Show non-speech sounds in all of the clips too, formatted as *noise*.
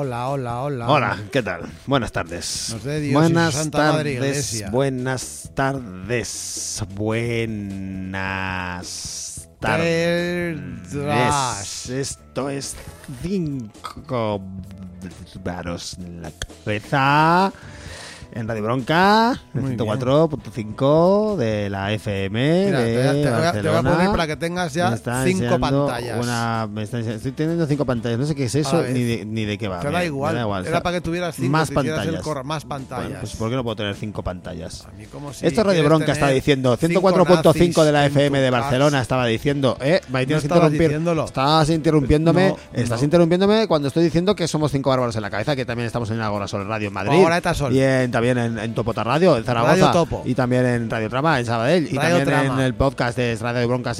Hola, hola, hola. hola, ¿qué tal? Buenas tardes. Nos dé Dios y buenas su Santa tardes, Madre Iglesia. buenas tardes, buenas tardes. Esto es cinco varos en la cabeza. En Radio Bronca, en Muy 104.5 de la FM Mira, de te, voy a- te voy a- te voy a Barcelona. poner para que tengas ya está cinco pantallas. Una, me está estoy teniendo cinco pantallas. No sé qué es eso ni de, ni de qué va. Te da igual. da igual. Era Está- para que tuvieras cinco, más pantallas. más pantallas. Bueno, pues ¿por qué no puedo tener cinco pantallas? A mí como si Esto es Radio Bronca está diciendo, cinco 104.5 de la FM de. Barcelona estaba diciendo, eh, me tienes que estabas interrumpir. Estás interrumpiéndome, No, estás no. interrumpiéndome cuando estoy diciendo que somos cinco bárbaros en la cabeza, que también estamos en Agora Sol Radio en Madrid. Agora eta Sol. Y en- también en, en Topota Radio, en Zaragoza. Radio Topo. Y también en Radio Trama, en Sabadell. Y también Trama. en el podcast de Radio Bronca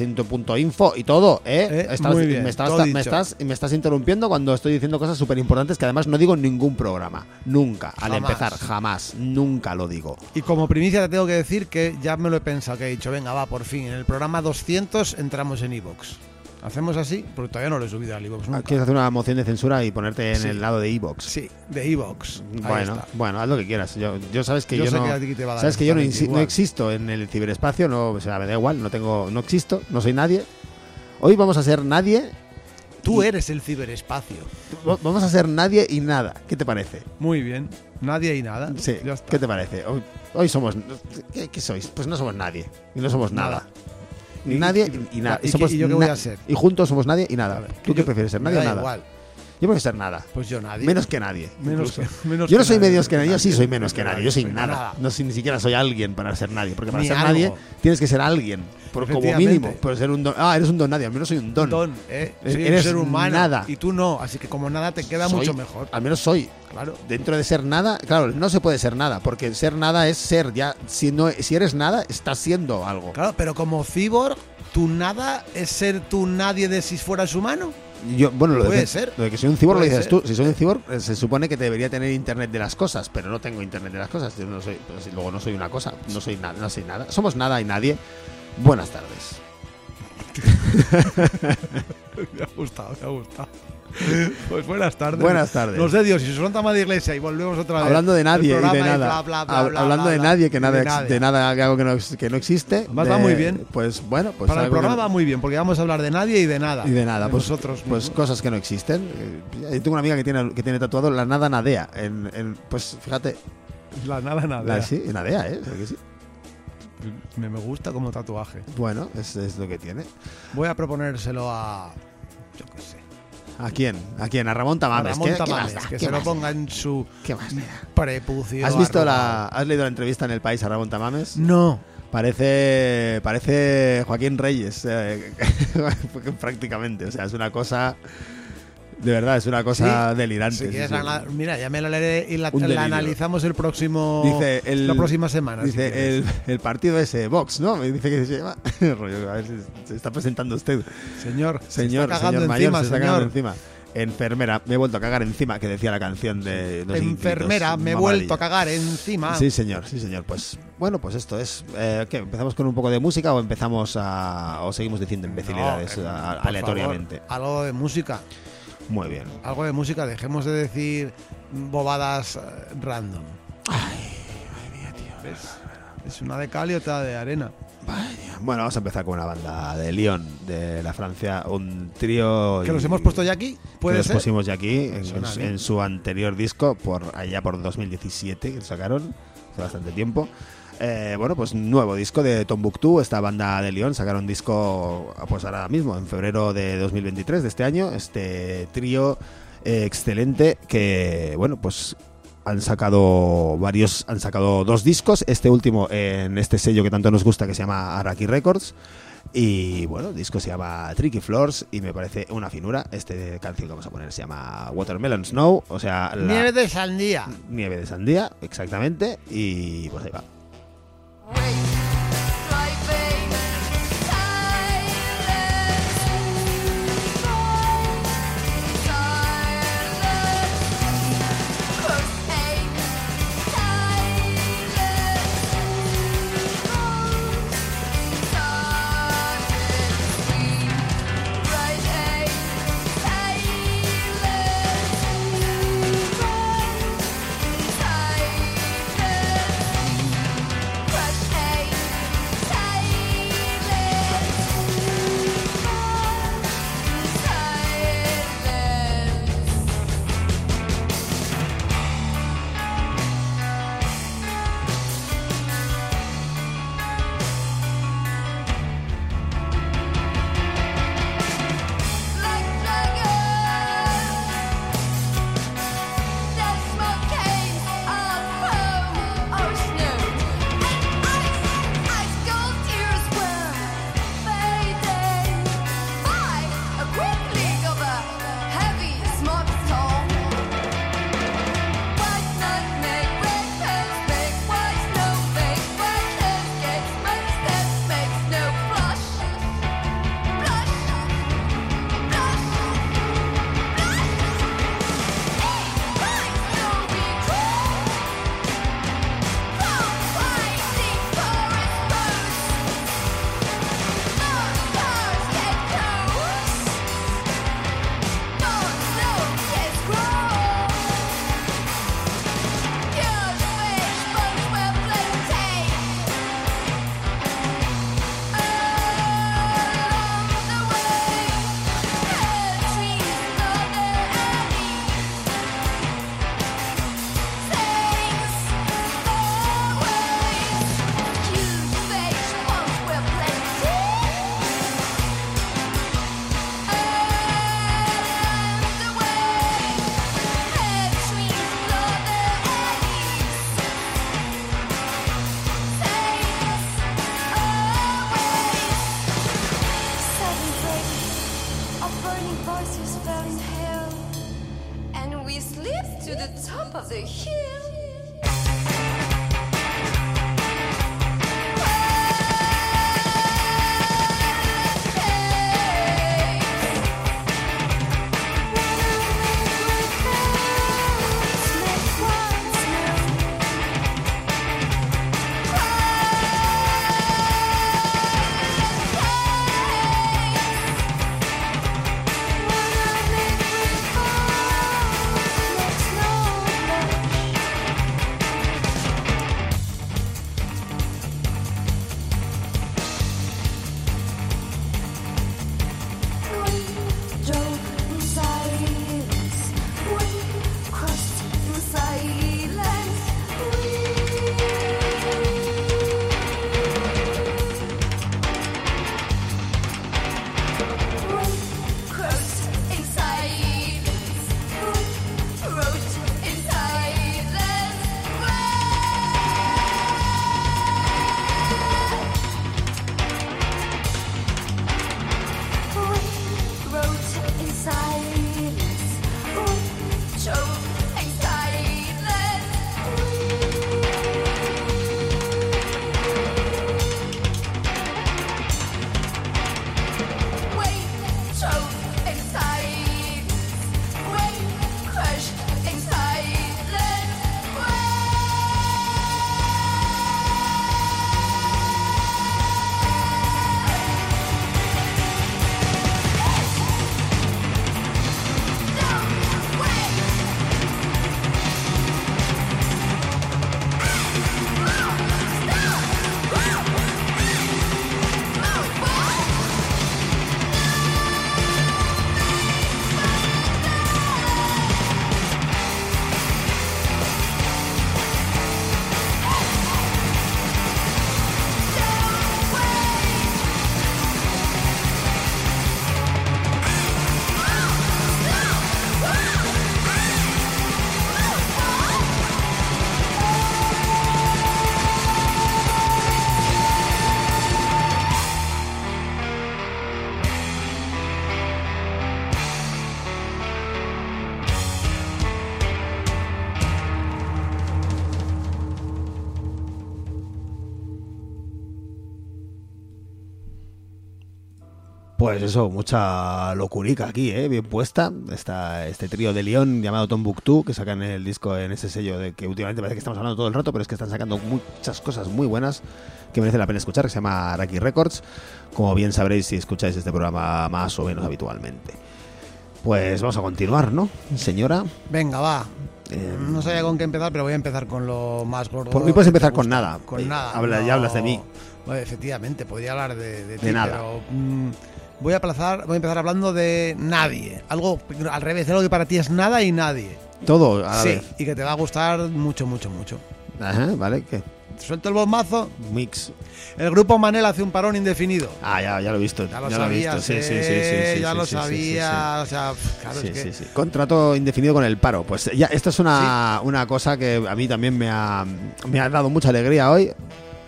info y todo, eh. Eh, Estás- muy bien, me, estás, todo me, estás, me estás interrumpiendo cuando estoy diciendo cosas súper importantes que además no digo en ningún programa. Nunca. Al empezar, jamás. Nunca lo digo. Y como primicia te tengo que decir que ya me lo he pensado, que he dicho, venga, va, por fin, en el programa 200 entramos en Evox. ¿Hacemos así? Porque todavía no lo he subido al nunca. ¿Quieres hacer una moción de censura y ponerte en Sí. el lado de Evox? Sí, de. Ahí Bueno, está. bueno, haz lo que quieras. Yo, yo sabes que Yo no, que sabes que yo existo en el ciberespacio, no, o sea, me da igual, no tengo, no existo, no soy nadie. Hoy vamos a ser nadie, Tú eres el ciberespacio. vamos a ser nadie y nada. ¿Qué te parece? Muy bien. Nadie y nada. Sí, Ya está. ¿qué te parece? Hoy, hoy somos, ¿qué, qué sois? Pues no somos nadie y no somos nada. Nada. Nadie y- y, nada. ¿y qué- somos y yo qué voy a ser? Y juntos somos nadie y nada. ¿Tú qué prefieres ser nadie o da nada? igual. Yo prefiero ser nada. Pues yo nadie. Menos que nadie. Menos que- *laughs* menos yo no soy nadie, menos que nadie, yo sí soy menos que nadie, yo soy nada. No soy, ni siquiera soy alguien para ser nadie, porque para Ni ser algo. nadie tienes que ser alguien, por, como mínimo, por ser un don. Ah, eres un don nadie, al menos soy un don. Don, ¿eh? Soy eres un ser humano. nada. Y tú no. Así que como nada te queda Soy- mucho mejor. Al menos soy. Claro. Dentro de ser nada, claro, no se puede ser nada, porque ser nada es ser. Ya, si no, si eres nada, estás siendo algo. Claro, pero como cyborg, tu nada es ser tu nadie de si fueras humano. Yo, bueno, lo Puede de, ser. lo de que soy un cyborg lo dices ser. tú. Si soy un cyborg, eh, se supone que debería tener internet de las cosas, pero no tengo internet de las cosas. Yo no soy, pues, luego no soy una cosa, no soy nada, no soy nada. Somos nada y nadie. Buenas tardes. *laughs* Me ha gustado, me ha gustado. *laughs* Pues buenas tardes. Buenas tardes. Nos dé Dios, y su santa de iglesia y volvemos otra vez. Hablando de nadie y de nada. bla, bla, bla, Hab- bla, hablando bla, de nadie, que nada, de nadie. de nada, que algo que no, que no existe. Además va De- muy bien. Pues bueno, pues Para el que programa va muy bien, porque vamos a hablar de nadie y de nada. y de nada, De pues, nosotros pues mismos. cosas que no existen. Eh, Yo tengo una amiga que tiene, que tiene tatuado la nada nadea. En, en- pues fíjate, La nada, nada. la, sí, nadea, ¿eh? Que sí. Me, me gusta como tatuaje. Bueno, es, es lo que tiene. Voy a proponérselo a. Yo qué sé. ¿A quién? ¿A quién? A Ramón A Tamames. Ramón ¿Qué- Tamames, que ¿Qué se lo ponga en su ¿Qué prepucio. ¿Has visto la, has leído la entrevista en El País a Ramón Tamames? No. Parece, parece Joaquín Reyes, eh, *laughs* prácticamente. O sea, es una cosa, de verdad, es una cosa delirante. Si sí, quieres sí. ana- Mira, ya me la leeré y la, la analizamos el próximo. Dice el, la próxima semana. si Dice quieres. el, el partido ese, Vox, ¿no? Me dice que se llama. *laughs* Rollo, a ver si se está presentando usted. Señor, Señor, se señor mayor, encima, se está señor. cagando encima. Enfermera, me he vuelto a cagar encima, que decía la canción de los Enfermera, me he vuelto a cagar encima. Sí, señor, sí, señor. Pues bueno, pues esto es. Eh, ¿Qué? ¿Empezamos con un poco de música o empezamos a. o seguimos diciendo imbecilidades No, eh, a- aleatoriamente? favor, algo de música. Muy bien. Algo de música. Dejemos de decir bobadas eh, random. ¿Ves? Es una de cal y otra de arena. Bueno, vamos a empezar con una banda de Lyon, de la Francia, un trío. Que los hemos puesto ya aquí. que Puede los ser. pusimos ya aquí en, en- en su anterior disco, por allá por 2017, que lo sacaron hace bastante tiempo. Eh, bueno, pues nuevo disco de Tombuctú, esta banda de Lyon, sacaron disco pues ahora mismo, en febrero de 2023 de este año, este trío eh, excelente que, bueno, pues han sacado varios, han sacado dos discos, este último en este sello que tanto nos gusta que se llama Araki Records. Y bueno, el disco se llama Tricky Floors y me parece una finura. Este canción que vamos a poner se llama Watermelon Snow, o sea, la Nieve de sandía. nieve de sandía, exactamente. Y pues ahí va. Wait. Pues eso, mucha locurica aquí, ¿eh? bien puesta. Está este trío de León llamado Tombuctú, que sacan el disco en ese sello de que últimamente parece que estamos hablando todo el rato, pero es que están sacando muchas cosas muy buenas que merece la pena escuchar, que se llama Araki Records, como bien sabréis si escucháis este programa más o menos habitualmente. Pues vamos a continuar, ¿no, señora? Venga, va. Eh, No sabía con qué empezar, pero voy a empezar con lo más gordo. Por mí puedes empezar con nada. Con Eh, nada. habla- ya hablas de mí. Bueno, efectivamente, podría hablar de, de, ti, De nada. pero mm, voy, a aplazar, voy a empezar hablando de nadie. Algo al revés, algo que para ti es nada y nadie. Todo a la sí, vez. y que te va a gustar mucho, mucho, mucho. Ajá, ¿vale? ¿Qué? Suelto el bombazo. Mix. El grupo Manel hace un parón indefinido. Ah, ya, ya lo he visto. Ya lo ya lo he visto. Sí, sí, eh, sí, sí, sí, ya sí, lo sí, sabía. O sea, claro, es que. Contrato indefinido con el paro. Pues ya, esto es una, una cosa que a mí también me ha, me ha dado mucha alegría hoy.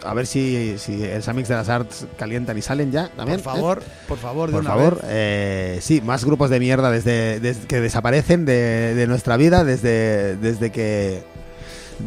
A ver si, si el Samix de las Arts calientan y salen ya también. por ¿eh? favor, por favor, de Por una favor, vez. eh, sí, más grupos de mierda desde, desde que desaparecen de, de nuestra vida desde, desde que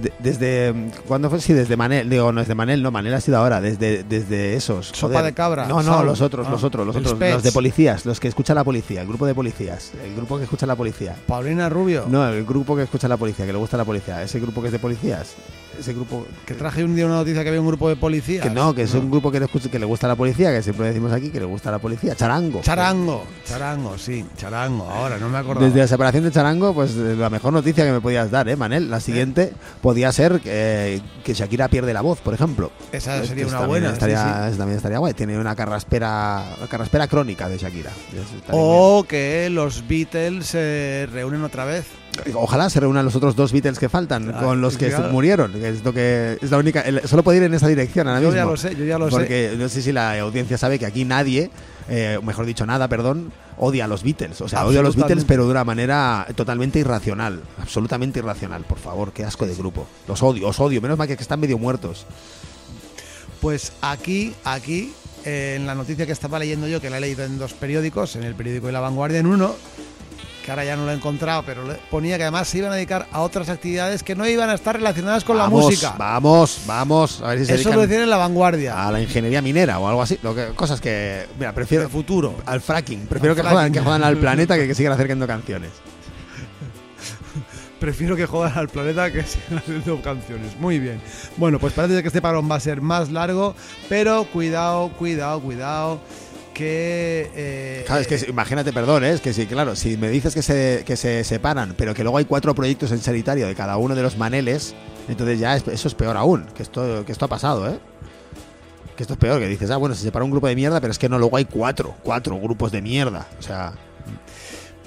de- desde cuándo fue sí desde Manel digo no desde Manel no Manel ha sido ahora desde desde esos Sopa de cabra, no no los otros Ah, los otros los otros los de policías los que escucha la policía el grupo de policías el grupo que escucha la policía Paulina Rubio, no el grupo que escucha la policía que le gusta la policía ese grupo que es de policías ese grupo que traje un día una noticia que había un grupo de policías. que no que es un grupo que le, escucha- que le gusta la policía que siempre decimos aquí que le gusta la policía charango Charango, charango, sí, charango. Ahora no me acuerdo. Desde la separación de Charango, pues eh, la mejor noticia que me podías dar, ¿eh, Manel? La siguiente podía ser eh, que Shakira pierde la voz, por ejemplo. Esa sería una buena. Estaría, sí. también estaría guay. Tiene una carraspera, una carraspera crónica de Shakira. O que los Beatles se reúnen otra vez. Ojalá se reúnan los otros dos Beatles que faltan Ah, con los que claro. murieron. Que es lo que es la única. el- solo puede ir en esa dirección ahora Yo mismo. ya lo sé, yo ya lo sé. Porque no sé si la audiencia sabe que aquí nadie, eh, mejor dicho, nada, perdón, odia a los Beatles. O sea, odia a los Beatles, pero de una manera totalmente irracional. Absolutamente irracional, por favor. Qué asco de grupo. Los odio, os odio. Menos mal que están medio muertos. Pues aquí, aquí, eh, en la noticia que estaba leyendo yo, que la he leído en dos periódicos, en el periódico de La Vanguardia, en uno, que ahora ya no lo he encontrado, pero ponía que además se iban a dedicar a otras actividades que no iban a estar relacionadas con vamos, la música. Vamos, vamos. A ver si se Eso lo decían en La Vanguardia. a la ingeniería minera o algo así. Lo que, cosas que. Mira, prefiero. El futuro. Al fracking. Prefiero Al que jodan, fracking. que jodan al planeta que que sigan acercando canciones. *laughs* Prefiero que jodan al planeta que sigan haciendo canciones. Muy bien. Bueno, pues parece que este parón va a ser más largo, pero cuidado, cuidado, cuidado. Que. eh, Claro, es que eh, imagínate, perdón, ¿eh? es que sí, claro, si me dices que se, que se separan, pero que luego hay cuatro proyectos en sanitario de cada uno de los maneles, entonces ya es- eso es peor aún, que esto, que esto ha pasado, ¿eh? Que esto es peor, que dices, ah, bueno, se separa un grupo de mierda, pero es que no, luego hay cuatro, cuatro grupos de mierda. O sea,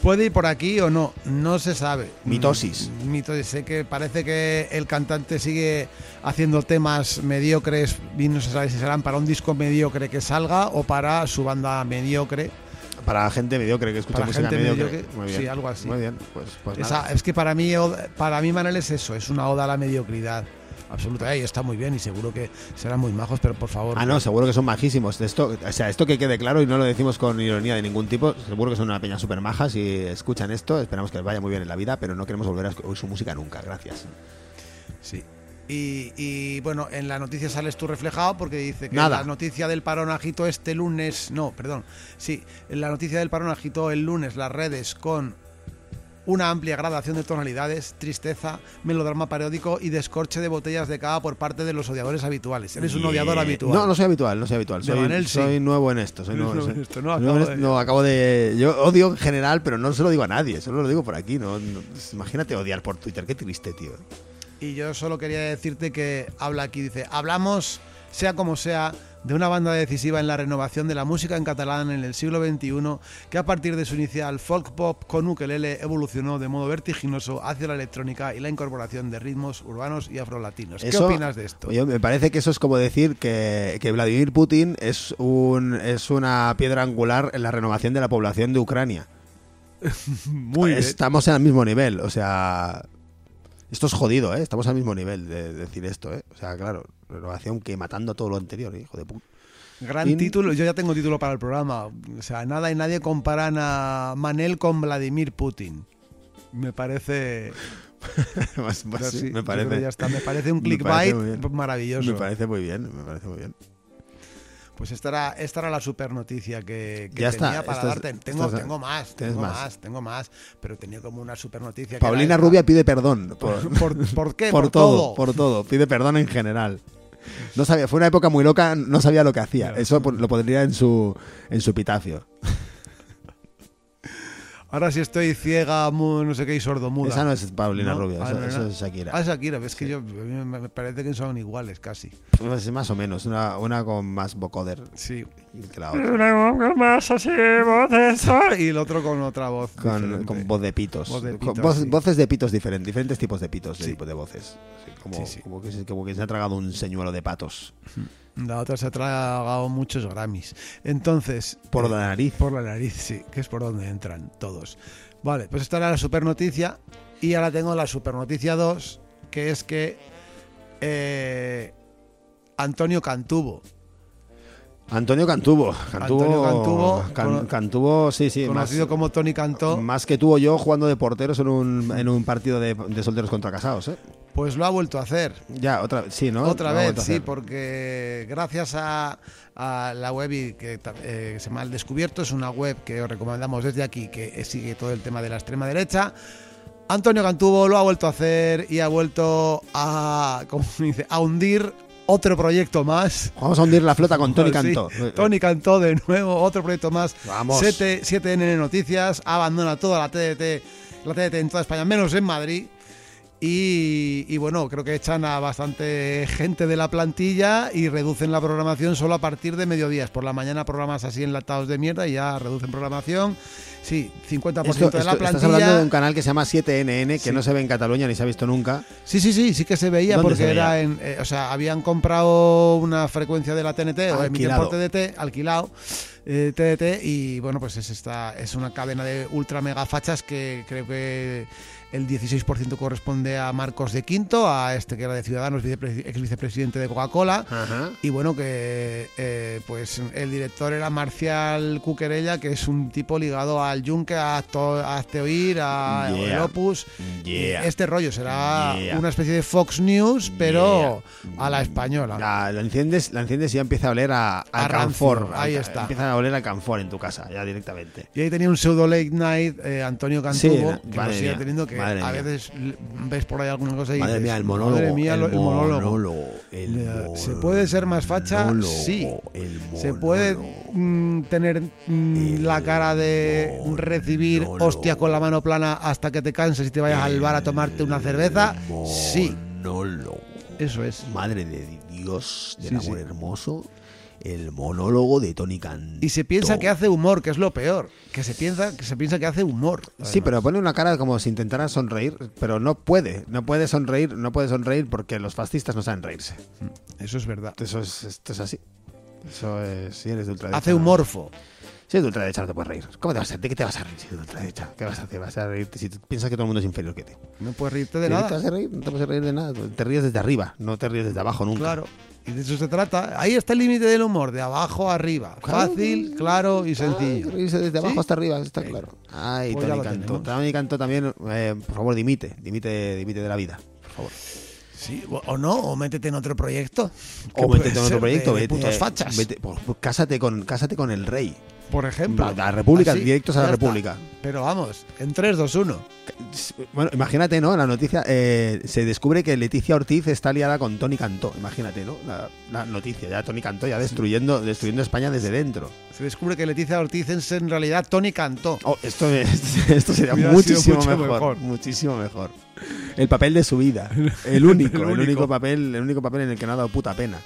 ¿Puede ir por aquí o no? No se sabe. Mitosis. Mm, Mitosis. Sé que parece que el cantante sigue haciendo temas mediocres y no se sabe si serán para un disco mediocre que salga o para su banda mediocre. para gente mediocre que escucha Para música gente mediocre. mediocre, Muy bien. sí, algo así. Muy bien, pues, pues Esa- nada. es que para mí, para mí Manel es eso, es una oda a la mediocridad. Absoluta. Y está muy bien y seguro que serán muy majos, pero por favor. Ah, no, seguro que son majísimos. Esto, o sea, esto que quede claro y no lo decimos con ironía de ningún tipo. Seguro que son una peña súper maja. Si escuchan esto, esperamos que les vaya muy bien en la vida, pero no queremos volver a oír su música nunca. Gracias. Sí. Y, y, bueno, en la noticia sales tú reflejado porque dice que Nada. la noticia del parón agitó este lunes, no, perdón, sí, en la noticia del parón agitó el lunes las redes con una amplia gradación de tonalidades, tristeza, melodrama periódico y descorche de botellas de cava por parte de los odiadores habituales. Eres un odiador habitual. No, no soy habitual, no soy habitual. Soy, Manel, sí. soy nuevo en esto. Soy nuevo, en esto, no, nuevo en acabo esto. de- No, acabo de. Yo odio en general, pero no se lo digo a nadie. Solo lo digo por aquí. No, no- imagínate odiar por Twitter. Qué triste, tío. Y yo solo quería decirte que habla aquí, dice, hablamos, sea como sea, de una banda decisiva en la renovación de la música en catalán en el siglo XXI, que a partir de su inicial folk pop con ukelele evolucionó de modo vertiginoso hacia la electrónica y la incorporación de ritmos urbanos y afrolatinos. ¿Qué Eso- opinas de esto? Oye, me parece que eso es como decir que, que Vladimir Putin es, un, es una piedra angular en la renovación de la población de Ucrania. *laughs* Muy bien. Estamos al mismo nivel, o sea. Esto es jodido, ¿eh? Estamos al mismo nivel de decir esto, ¿eh? O sea, claro, renovación que matando todo lo anterior, ¿eh? hijo de puta. Gran In- título, yo ya tengo título para el programa. O sea, nada y nadie comparan a Manel con Vladimir Putin. Me parece... *laughs* Sí, me parece. ya está. Me parece un clickbait maravilloso. Me parece muy bien, me parece muy bien. Pues esta era, esta era la super noticia que, que Ya está, tenía para esto es- darte. Tengo, tengo más, tengo más. más. tengo más, pero tenía como una super noticia. que Paulina esta. Rubia pide perdón por, *laughs* ¿Por, por qué? *laughs* por todo, por todo. Pide perdón en general. No sabía, fue una época muy loca, no sabía lo que hacía. Eso po- lo pondría en su en su epitafio. Ahora sí estoy ciega, mu- no sé qué, y sordomuda. Esa no es Paulina ¿No? Rubia, Ah, no, no. es Shakira. Ah, Shakira, ves que yo a mí me parece que son iguales casi. Pues más o menos, una, una con más vocoder Sí. que la otra. Una más así, voces. *laughs* Y el otro con otra voz. Con, con voz de pitos. Voz de Con voz- sí. Voces de pitos diferentes, diferentes tipos de pitos, de, Sí. tipo de voces. Sí, como, Sí, sí. Como, que se, como que se ha tragado un señuelo de patos. La otra se ha tragado muchos Grammys. Entonces. Por eh, la nariz. Por la nariz, sí, que es por donde entran todos. Vale, pues esta era la super noticia. Y ahora tengo la super noticia 2, que es que eh, Antonio Cantubo, Antonio Cantubo. Cantubo, Antonio Cantubo, Can- Cantubo, sí, sí. Más, conocido como Tony Cantó, más que tú o yo jugando de porteros en un, en un partido de, de solteros contra casados, ¿eh? Pues lo ha vuelto a hacer. Ya, otra vez, sí, ¿no? Otra Lo ha vez, sí, porque gracias a, a la web y que, ta- eh, que se llama El Descubierto, es una web que os recomendamos desde aquí, que sigue todo el tema de la extrema derecha. Antonio Cantubo lo ha vuelto a hacer y ha vuelto a, ¿cómo se dice? a hundir otro proyecto más. Vamos a hundir la flota con Tony *laughs* Sí, Cantó. Tony Cantó de nuevo, otro proyecto más. Vamos. 7, 7N Noticias, abandona toda la TDT, la TDT en toda España, menos en Madrid. Y, y bueno, creo que echan a bastante gente de la plantilla y reducen la programación solo a partir de mediodías. Por la mañana programas así enlatados de mierda y ya reducen programación. Sí, 50% Esto- de la esto- plantilla. estás hablando de un canal que se llama 7NN, que Sí. no se ve en Cataluña ni se ha visto nunca. Sí, sí, sí, sí que se veía ¿Dónde porque se era en. eh, o sea, habían comprado una frecuencia de la TNT o emiten por TDT, alquilado. eh, TDT y bueno pues es esta es una cadena de ultra mega fachas que creo que el 16% corresponde a Marcos de Quinto a este que era de Ciudadanos ex vicepresidente de Coca-Cola y bueno que eh, pues el director era Marcial Cuquerella que es un tipo ligado al Yunque a, a Hazte Oír a Yeah. El Opus Yeah. este rollo será Yeah. una especie de Fox News, pero a la española. La, la enciendes, la enciendes y ya empieza a oler a, A rancio, canfor. ahí Al- está. Empieza a oler al canfor en tu casa, ya directamente. Y ahí tenía un pseudo late night, eh, Antonio Cantubo, Sí, que lo sigue teniendo, que madre a mía. veces ves por ahí alguna cosa y Madre dices, mía, el monólogo. Madre mía, el, monólogo. monólogo, el ¿Se puede ser más facha? monólogo, Sí. el Se puede mm, tener mm, la cara de recibir monólogo. hostia con la mano plana hasta que te canses y te vayas al bar a tomarte una cerveza. Sí, eso es. Madre de Dios, del Sí, amor sí. hermoso. El monólogo de Tony Cantó. Y se piensa que hace humor, que es lo peor. Que se piensa que, se piensa que hace humor. Sí, pero pone una cara como si intentara sonreír, pero no puede, no puede sonreír, no puede sonreír porque los fascistas no saben reírse. Eso es verdad. Eso es, esto es así. Eso es, si eres de ultraderecha. Hace humorfo. Si eres de ultraderecha no te puedes reír. ¿Cómo te vas a ¿De qué te vas a reír si eres de ultraderecha? ¿Qué vas a hacer? ¿Vas a reírte si piensas que todo el mundo es inferior que ti? No puedes reírte de ¿De qué te nada. vas a reír? No te puedes reír de nada. Te ríes desde arriba, no te ríes desde abajo nunca. Claro. Y de eso se trata. Ahí está el límite del humor, de abajo a arriba. Claro. Fácil, claro y sencillo. Reírse desde abajo ¿Sí? hasta arriba, está claro. Ay, pues Tony Cantó. Tony Cantó también, eh, por favor, dimite, dimite, dimite de la vida. Por favor. Sí, o no, o métete en otro proyecto. O métete en otro proyecto, de vete, putos eh, fachas. vete- pues, pues, cásate, con, cásate con el rey. Por ejemplo. La- la República, Así, directos a la está. República. Pero vamos, en 3, 2, 1. Bueno, imagínate, ¿no? La noticia, eh, se descubre que Leticia Ortiz está liada con Tony Cantó. Imagínate, ¿no? La, la noticia, ya Tony Cantó ya destruyendo, destruyendo España desde dentro. Se descubre que Leticia Ortiz es en realidad Tony Cantó. Oh, esto, es- *laughs* esto sería Hubiera muchísimo mejor, mejor. Muchísimo mejor. El papel de su vida. *laughs* El único, El único papel, el único papel en el que no ha dado puta pena.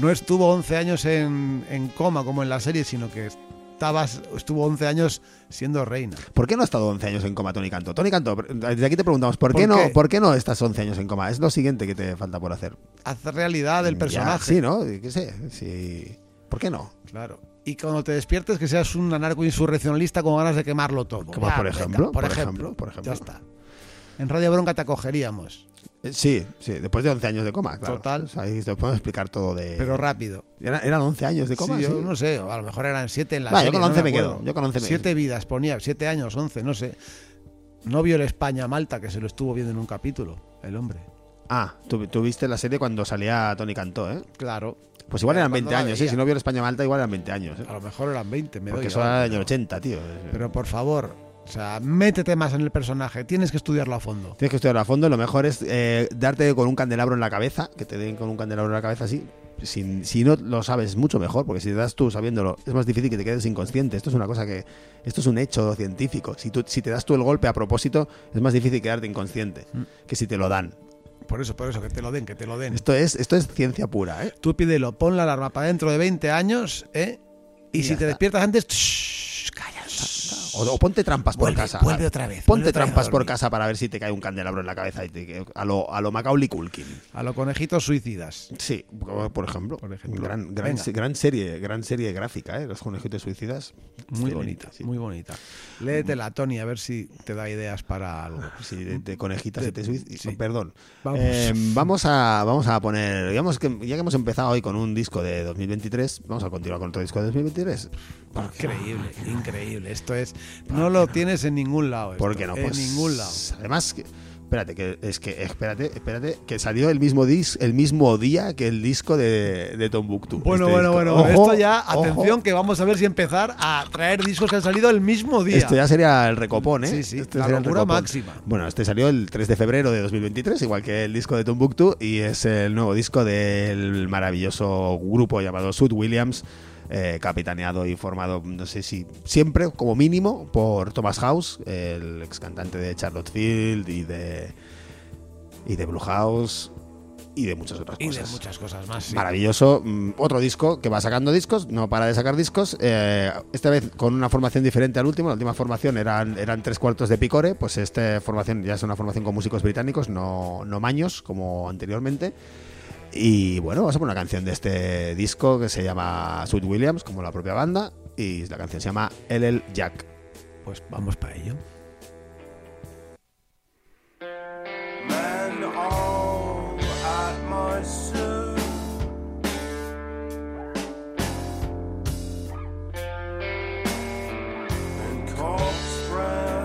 No estuvo 11 años en, en coma como en la serie, sino que estabas, estuvo 11 años siendo reina. ¿Por qué no ha estado 11 años en coma Tony Cantó? Tony Cantó, desde aquí te preguntamos, ¿por, ¿Por qué, no, qué? ¿por qué no estás 11 años en coma? Es lo siguiente que te falta por hacer. Hace realidad del Ya, personaje. sí, ¿no? ¿Qué sé? Sí. ¿Por qué no? Claro. Y cuando te despiertes, que seas un anarco-insurreccionalista con ganas de quemarlo todo. Como por venga, ejemplo, por, por ejemplo, ejemplo, por ejemplo. Ya está. En Radio Bronca te acogeríamos, Sí, sí, después de 11 años de coma, claro. Total. O sea, ahí te podemos explicar todo de... pero rápido. Era- eran 11 años de coma, Sí, sí. yo no sé, o a lo mejor eran 7 en la yo serie. con no 11 me acuerdo. quedo, yo con 11 me- Siete vidas ponía, 7 años, 11, no sé. No vio el España-Malta, que se lo estuvo viendo en un capítulo, el hombre. Ah, tú, tú viste la serie cuando salía Tony Cantó, ¿eh? Claro. Pues igual eran Cuando 20 la años, ¿eh? Si no vio el España-Malta, igual eran 20 años. ¿eh? A lo mejor eran 20, me Porque doy eso ahora. era del año 80, tío. Pero por favor, o sea, métete más en el personaje, tienes que estudiarlo a fondo. Tienes que estudiar a fondo. Lo mejor es eh, darte con un candelabro en la cabeza, que te den con un candelabro en la cabeza así. Si, si no lo sabes, mucho mejor, porque si te das tú sabiéndolo, es más difícil que te quedes inconsciente. Esto es una cosa que. Esto es un hecho científico. Si, tú, si te das tú el golpe a propósito, es más difícil quedarte inconsciente Mm. que si te lo dan. Por eso, por eso, que te lo den, que te lo den. Esto es, esto es ciencia pura, ¿eh? Tú pídelo, pon la alarma para dentro de 20 años, ¿eh? Y, Y si te está. despiertas antes, shh, calla. O, o ponte trampas por casa. vuelve otra vez, Ponte trampas por casa para ver si te cae un candelabro en la cabeza y te, a lo, a lo Macaulay Culkin. A los conejitos suicidas. Sí, por ejemplo. Por ejemplo. Gran, gran, serie, gran serie gráfica, ¿eh? Los conejitos suicidas. Muy Excelente, bonita, sí. muy bonita. Léetela, Tony, a ver si te da ideas para algo. Sí, de, de conejitas De- y te suicidas. sí. Perdón. Vamos. Eh, vamos a vamos a poner, digamos que ya que hemos empezado hoy con un disco de 2023, vamos a continuar con otro disco de 2023. Increíble, increíble. Esto es. No lo tienes en ningún lado. esto, ¿Por qué no? En Pues, ningún lado. Además, que- espérate, que es que espérate, espérate, que salió el mismo dis, el mismo día que el disco de, de Tombuctu. Bueno, este bueno, disco. bueno. Ojo, esto ya, ojo. atención, que vamos a ver si empezar a traer discos que han salido el mismo día. Esto ya sería el recopón, ¿eh? Sí, sí, Este la locura máxima. Bueno, este salió el 3 de febrero de 2023, igual que el disco de Tombuctu, y es el nuevo disco del maravilloso grupo llamado Sud Williams, eh, capitaneado y formado, no sé si siempre, como mínimo, por Thomas House, el ex cantante de Charlotte Field y de, y de Blue House y de muchas otras Y de cosas. muchas cosas más. sí. Maravilloso. Mm, Otro disco que va sacando discos, no para de sacar discos. eh, esta vez con una formación diferente al último. La última formación eran, eran tres cuartos de picore. Pues esta formación ya es una formación con músicos británicos, no, no maños como anteriormente. Y bueno, vamos a poner una canción de este disco que se llama Sweet Williams, como la propia banda. Y la canción se llama LL Jack. Pues vamos para ello. And corpse.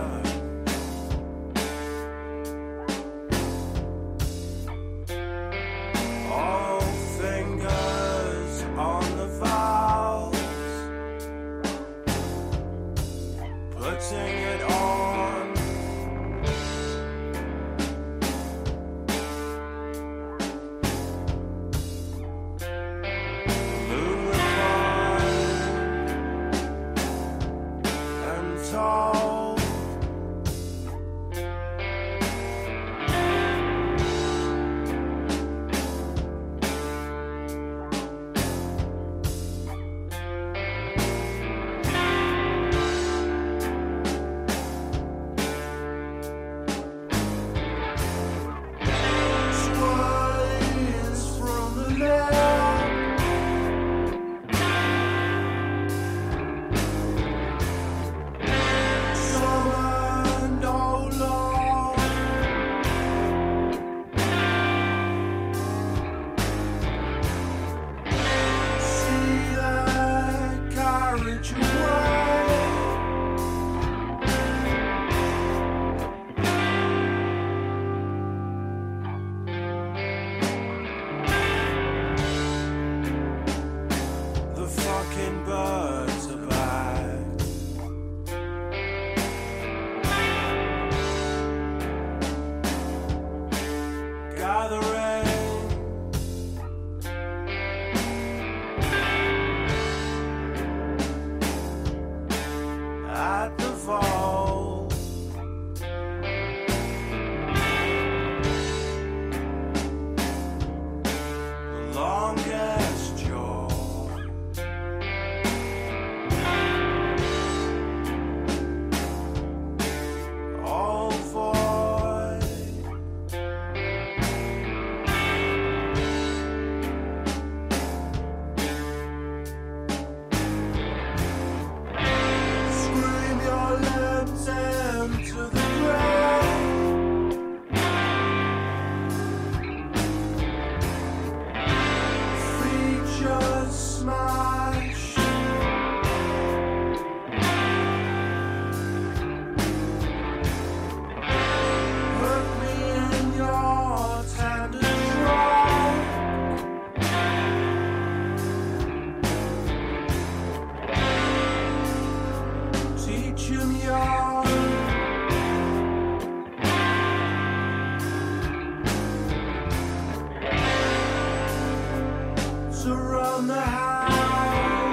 Around the house.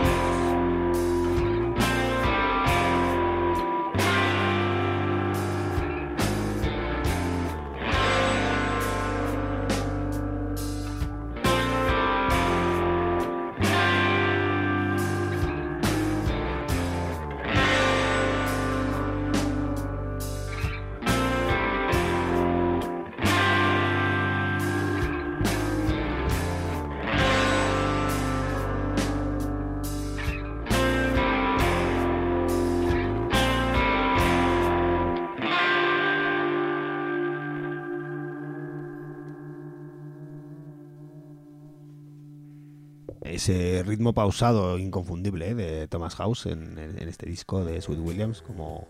Ese ritmo pausado inconfundible ¿eh? de Thomas House en, en- en este disco de Sweet Williams, como,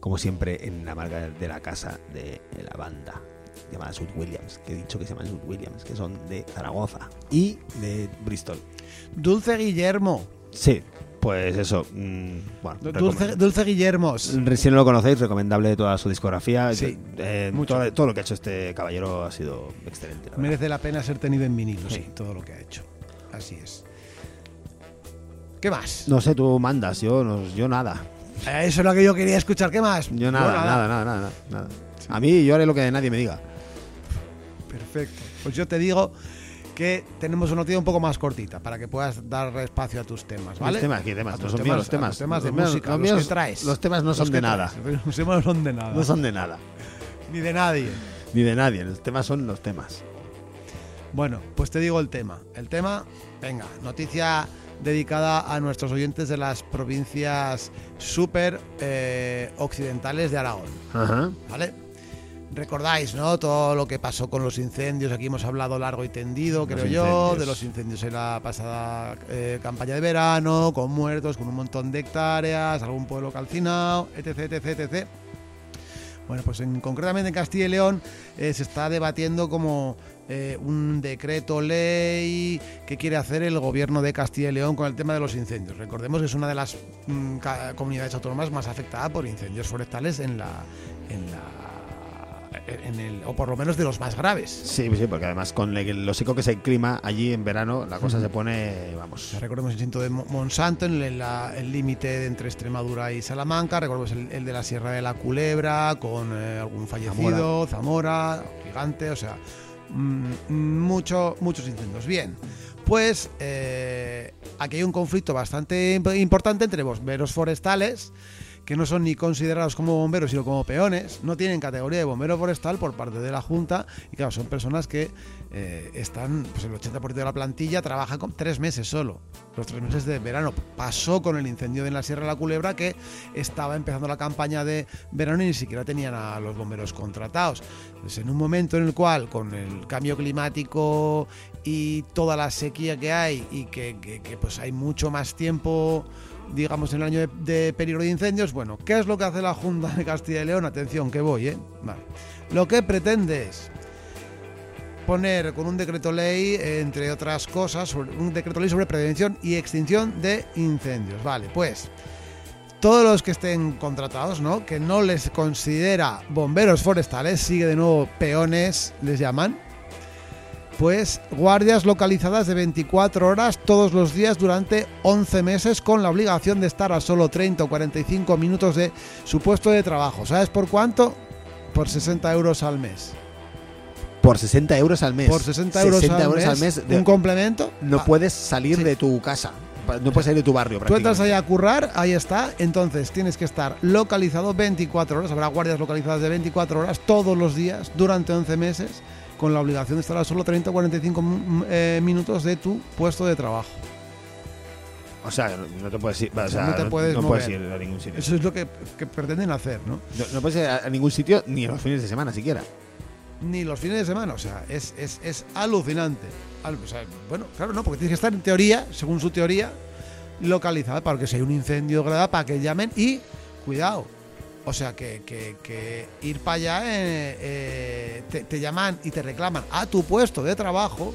como siempre en la marca de la casa de la banda llamada Sweet Williams, que he dicho que se llaman Sweet Williams, que son de Zaragoza y de Bristol. Dulce Guillermo. Sí, pues eso. mm, bueno, Dulce, Dulce Guillermos. Si no lo conocéis, recomendable toda su discografía. Sí, Eh, mucho. todo, todo lo que ha hecho este caballero ha sido excelente. la. Merece la pena ser tenido en vinilo, sí, Sí. todo lo que ha hecho. Así es. ¿Qué más? No sé, tú mandas, yo, no, yo nada. Eh, Eso es lo que yo quería escuchar. ¿Qué más? Yo nada, No, nada, nada, nada, nada. A mí yo haré lo que nadie me diga. Perfecto. Pues yo te digo que tenemos una noticia un poco más cortita para que puedas dar espacio a tus temas, ¿vale? Los temas, ¿qué temas? No son míos los temas. tus temas de Los música, los los, que traes. los temas no son de nada. *laughs* Los temas no son de nada. No son de nada. Ni de nadie. Ni de nadie. Los temas son los temas. Bueno, pues te digo el tema. El tema, venga, noticia dedicada a nuestros oyentes de las provincias súper eh, occidentales de Aragón. Ajá. ¿Vale? Recordáis, ¿no? Todo lo que pasó con los incendios. Aquí hemos hablado largo y tendido, Los creo yo, de los incendios en la pasada eh, campaña de verano, con muertos, con un montón de hectáreas, algún pueblo calcinado, etc, etc, etc. Bueno, pues en, concretamente en Castilla y León eh, se está debatiendo como eh, un decreto ley que quiere hacer el gobierno de Castilla y León con el tema de los incendios. Recordemos que es una de las mm, comunidades autónomas más afectadas por incendios forestales en la en el, o por lo menos de los más graves. Sí, sí, porque además con lo seco que es el clima allí en verano, la cosa se pone, vamos. Recordemos el cinto de Mo- Monsanto, en el límite entre Extremadura y Salamanca. Recordemos el, el de la Sierra de la Culebra, con eh, algún fallecido, Zamora. gigante, o sea, mm, mucho, muchos incendios. Bien, pues eh, aquí hay un conflicto bastante imp- importante entre bomberos forestales que no son ni considerados como bomberos, sino como peones, no tienen categoría de bombero forestal por parte de la Junta, y claro, son personas que eh, están, pues el 80% de la plantilla trabaja con tres meses solo, los tres meses de verano. Pasó con el incendio de la Sierra de la Culebra, que estaba empezando la campaña de verano y ni siquiera tenían a los bomberos contratados. Pues en un momento en el cual, con el cambio climático y toda la sequía que hay, y que, que- pues hay mucho más tiempo digamos, en el año de, peligro de incendios. Bueno, ¿qué es lo que hace la Junta de Castilla y León? Atención, que voy, ¿eh? Vale. Lo que pretende es poner con un decreto ley, entre otras cosas, un decreto ley sobre prevención y extinción de incendios. Vale, pues todos los que estén contratados, ¿no? Que no les considera bomberos forestales, sigue de nuevo peones, les llaman. Pues guardias localizadas de 24 horas todos los días durante 11 meses con la obligación de estar a solo 30 o 45 minutos de su puesto de trabajo. ¿Sabes por cuánto? Por 60 euros al mes. Por 60 euros al mes. Por 60 euros, 60 al, euros mes, al mes. de- un complemento. no Ah, puedes salir sí. de tu casa. No puedes salir de tu barrio. Tú entras ahí a currar, ahí está. Entonces tienes que estar localizado 24 horas. Habrá guardias localizadas de 24 horas todos los días durante 11 meses con la obligación de estar a solo 30 o 45 mm, eh, minutos de tu puesto de trabajo. O sea, no te puedes ir, o sea, no te puedes no puedes mover. ir a ningún sitio. Eso es lo que, que pretenden hacer, ¿no? No, no puedes ir a, ningún sitio ni los fines de semana siquiera. Ni los fines de semana, o sea, es, es, es alucinante. Al- o sea, bueno, claro, no, porque tienes que estar en teoría, según su teoría, localizada para que si hay un incendio grave, para que llamen y, cuidado, o sea, que, que- que ir para allá, eh, eh, te, te llaman y te reclaman a tu puesto de trabajo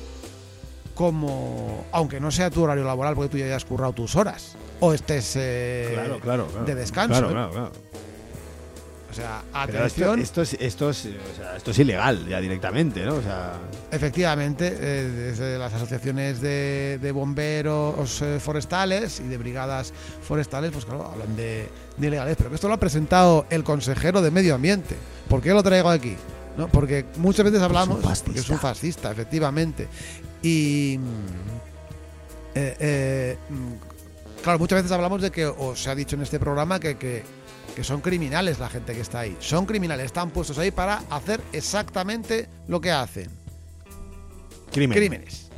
como, aunque no sea tu horario laboral, porque tú ya hayas currado tus horas, o estés eh, claro, claro, de descanso. Claro, claro, claro. Sea, esto, atención. esto, es, esto, es, o sea, esto es ilegal ya directamente, ¿no? O sea, Efectivamente, eh, desde las asociaciones de, de bomberos eh, forestales y de brigadas forestales, pues claro, hablan de, de ilegales, pero que esto lo ha presentado el consejero de Medio Ambiente. ¿Por qué lo traigo aquí? ¿No? Porque muchas veces hablamos, fascista. porque es un fascista, efectivamente. Y eh, mm, claro, muchas veces hablamos de que, o se ha dicho en este programa, que, que, que son criminales la gente que está ahí. Son criminales, están puestos ahí para hacer exactamente lo que hacen crimen. crímenes.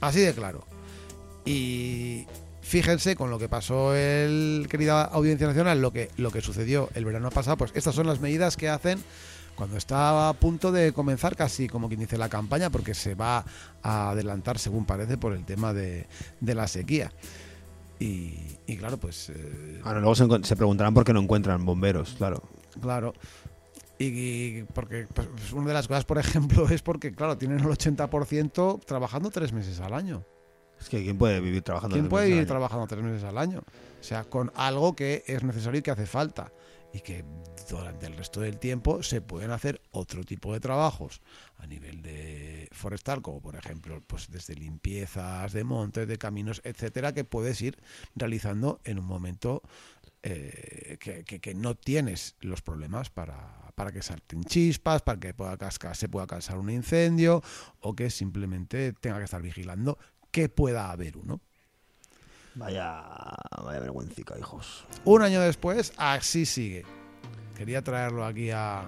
Así de claro. Y fíjense con lo que pasó el querida Audiencia Nacional, lo que, lo que sucedió el verano pasado, pues estas son las medidas que hacen cuando está a punto de comenzar casi como quien dice la campaña, porque se va a adelantar, según parece, por el tema de, de la sequía. Y, y claro, pues eh, Ahora, luego se, preguntarán por qué no encuentran bomberos, claro. Claro. Y, y porque pues, una de las cosas, por ejemplo, *laughs* es porque, claro, tienen el 80% trabajando tres meses al año. Es que ¿quién puede vivir trabajando? ¿Quién tres puede meses al ir año? trabajando tres meses al año? O sea, con algo que es necesario y que hace falta. Y que durante el resto del tiempo se pueden hacer otro tipo de trabajos a nivel de forestal, como por ejemplo, pues desde limpiezas de montes, de caminos, etcétera, que puedes ir realizando en un momento eh, que, que- que no tienes los problemas para, para que salten chispas, para que pueda cascar, se pueda causar un incendio o que simplemente tenga que estar vigilando que pueda haber uno. Vaya, vaya vergüencica, hijos. Un año después, así sigue. Quería traerlo aquí a,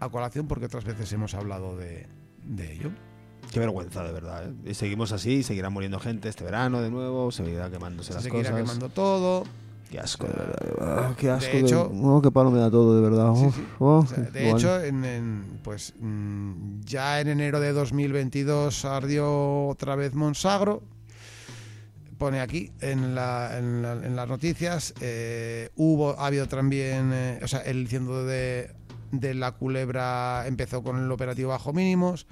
a colación porque otras veces hemos hablado de, de ello. Qué vergüenza, de verdad. ¿eh? Y seguimos así, seguirá muriendo gente este verano de nuevo, seguirá quemándose las Se cosas. seguirá quemando todo. Qué asco, de verdad. de verdad, qué asco. De hecho- oh, qué palo me da todo, de verdad. Sí, oh, sí. oh, O sea, de igual. hecho, en, en, pues ya en enero de 2022 ardió otra vez Monsagro. Pone aquí en, la- en la- en las noticias, eh, hubo, ha habido también, eh, o sea, el incendio de, de la culebra empezó con el operativo bajo mínimos.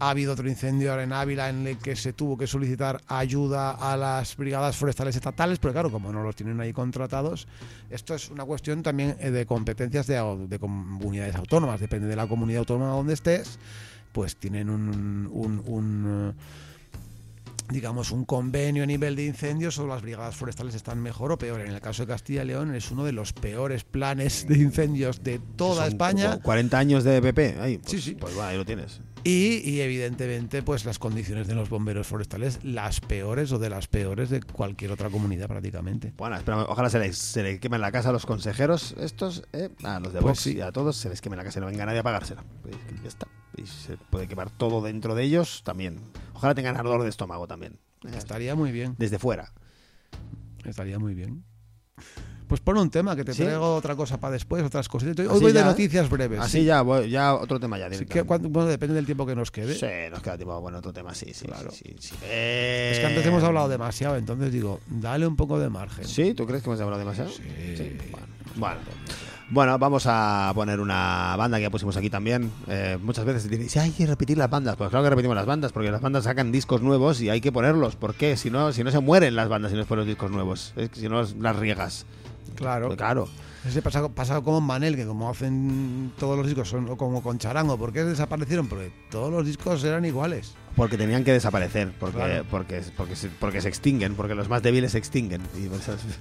Ha habido otro incendio ahora en Ávila en el que se tuvo que solicitar ayuda a las brigadas forestales estatales, pero claro, como no los tienen ahí contratados, esto es una cuestión también eh, de competencias de, de comunidades autónomas. Depende de la comunidad autónoma donde estés, pues tienen un, un- un, eh, digamos, un convenio a nivel de incendios o las brigadas forestales están mejor o peor. En el caso de Castilla y León es uno de los peores planes de incendios de toda Son España. cu- 40 años de PP. Ahí, pues, Sí, sí. Pues va, ahí lo tienes. Y, y evidentemente, pues las condiciones de los bomberos forestales, las peores o de las peores de cualquier otra comunidad prácticamente. Bueno, ojalá se les, se les quemen la casa a los consejeros estos, eh, a los de Pues Vox sí. y a todos se les queme la casa y no venga nadie a pagársela. Ya está. Y se puede quemar todo dentro de ellos también. Ojalá tengan ardor de estómago también. Estaría muy bien, Desde fuera. estaría muy bien. Pues pon un tema, que te Sí. traigo otra cosa para después, otras cositas. Hoy Así voy de noticias breves. Así sí. ya, voy- ya otro tema ya. Sí, que cuando- bueno, depende del tiempo que nos quede. Sí, nos queda tiempo. Bueno, otro tema, sí, sí. Claro. sí. Es que antes Eh, hemos hablado demasiado, entonces digo, dale un poco de margen. ¿Sí? ¿Tú crees que hemos hablado demasiado? Sí. Bueno, bueno. Bueno, vamos a poner una banda que ya pusimos aquí también. Eh, muchas veces diréis, hay que repetir las bandas. Pues claro que repetimos las bandas, porque las bandas sacan discos nuevos y hay que ponerlos. ¿Por qué? Si no, si no se mueren las bandas si no es por los discos nuevos. Es que si no las riegas. Claro. Pues claro. Ese pasa, pasa como Manel, que como hacen todos los discos, son como con Charango. ¿Por qué desaparecieron? Porque todos los discos eran iguales. Porque tenían que desaparecer, porque, Claro. porque, porque, se, porque se extinguen, porque los más débiles se extinguen. Y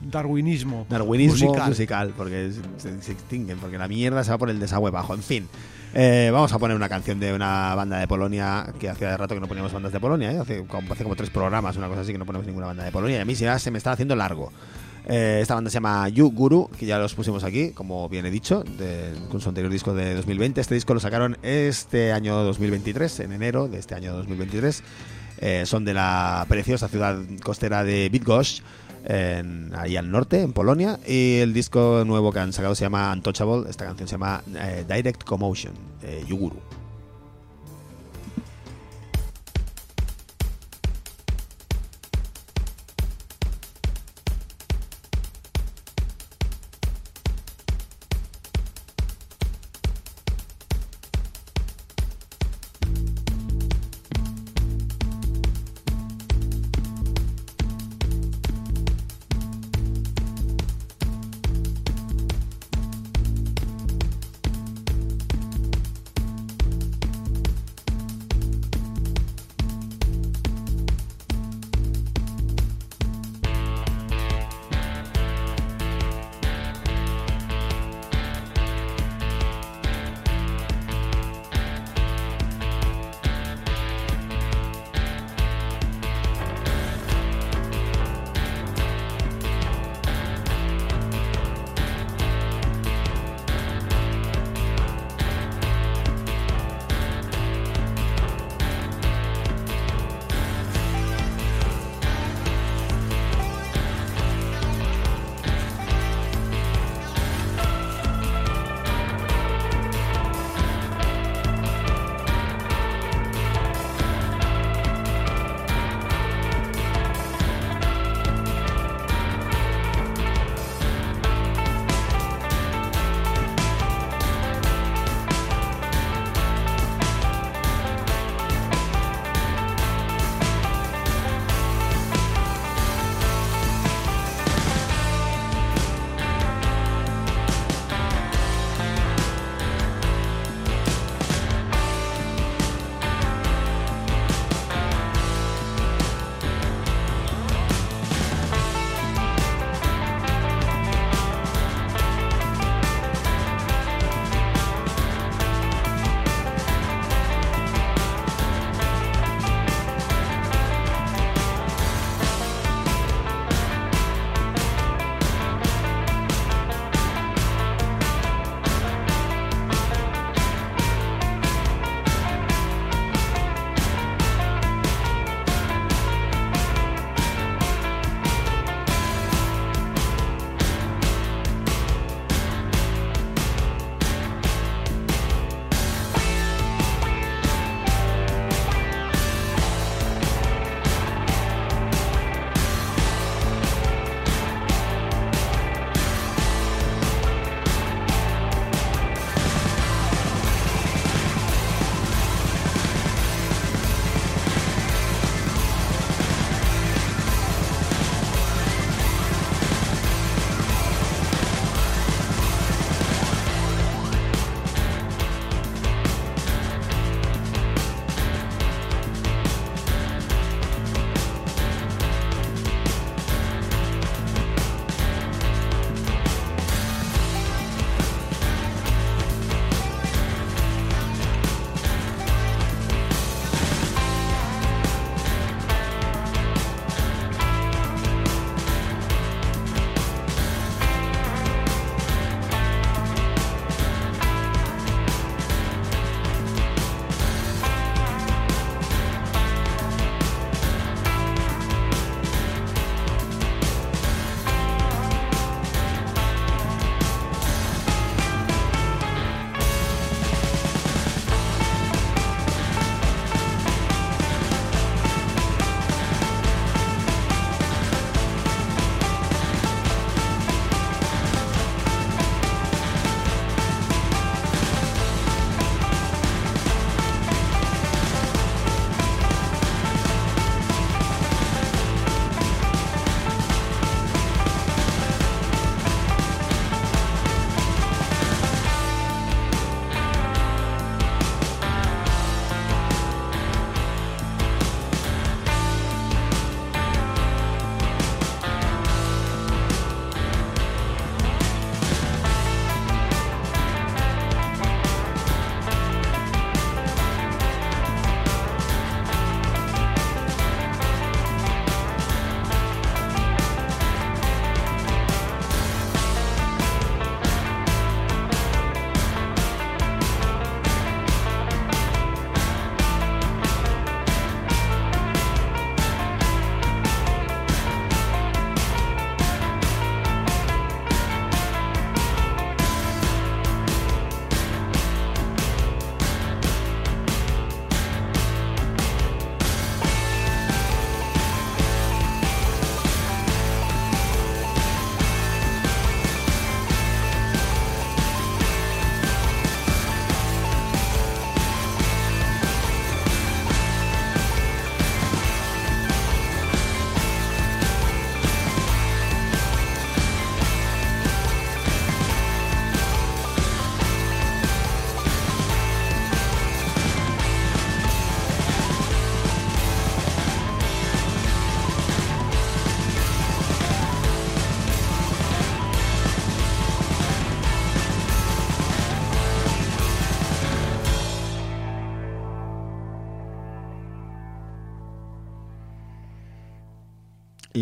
Darwinismo. Darwinismo musical, musical. porque se, se extinguen, porque la mierda se va por el desagüe bajo. En fin, eh, vamos a poner una canción de una banda de Polonia que hacía rato que no poníamos bandas de Polonia, ¿eh? hace, como, hace como tres programas, una cosa así que no ponemos ninguna banda de Polonia. Y a mí ya se me está haciendo largo. Eh, esta banda se llama You Guru, que ya los pusimos aquí, como bien he dicho, con su anterior disco de 2020. Este disco lo sacaron este año 2023, en enero de este año 2023. Eh, son de la preciosa ciudad costera de Bydgoszcz, ahí al norte, en Polonia. Y el disco nuevo que han sacado se llama Untouchable. Esta canción se llama eh, Direct Commotion, Yuguru. Thank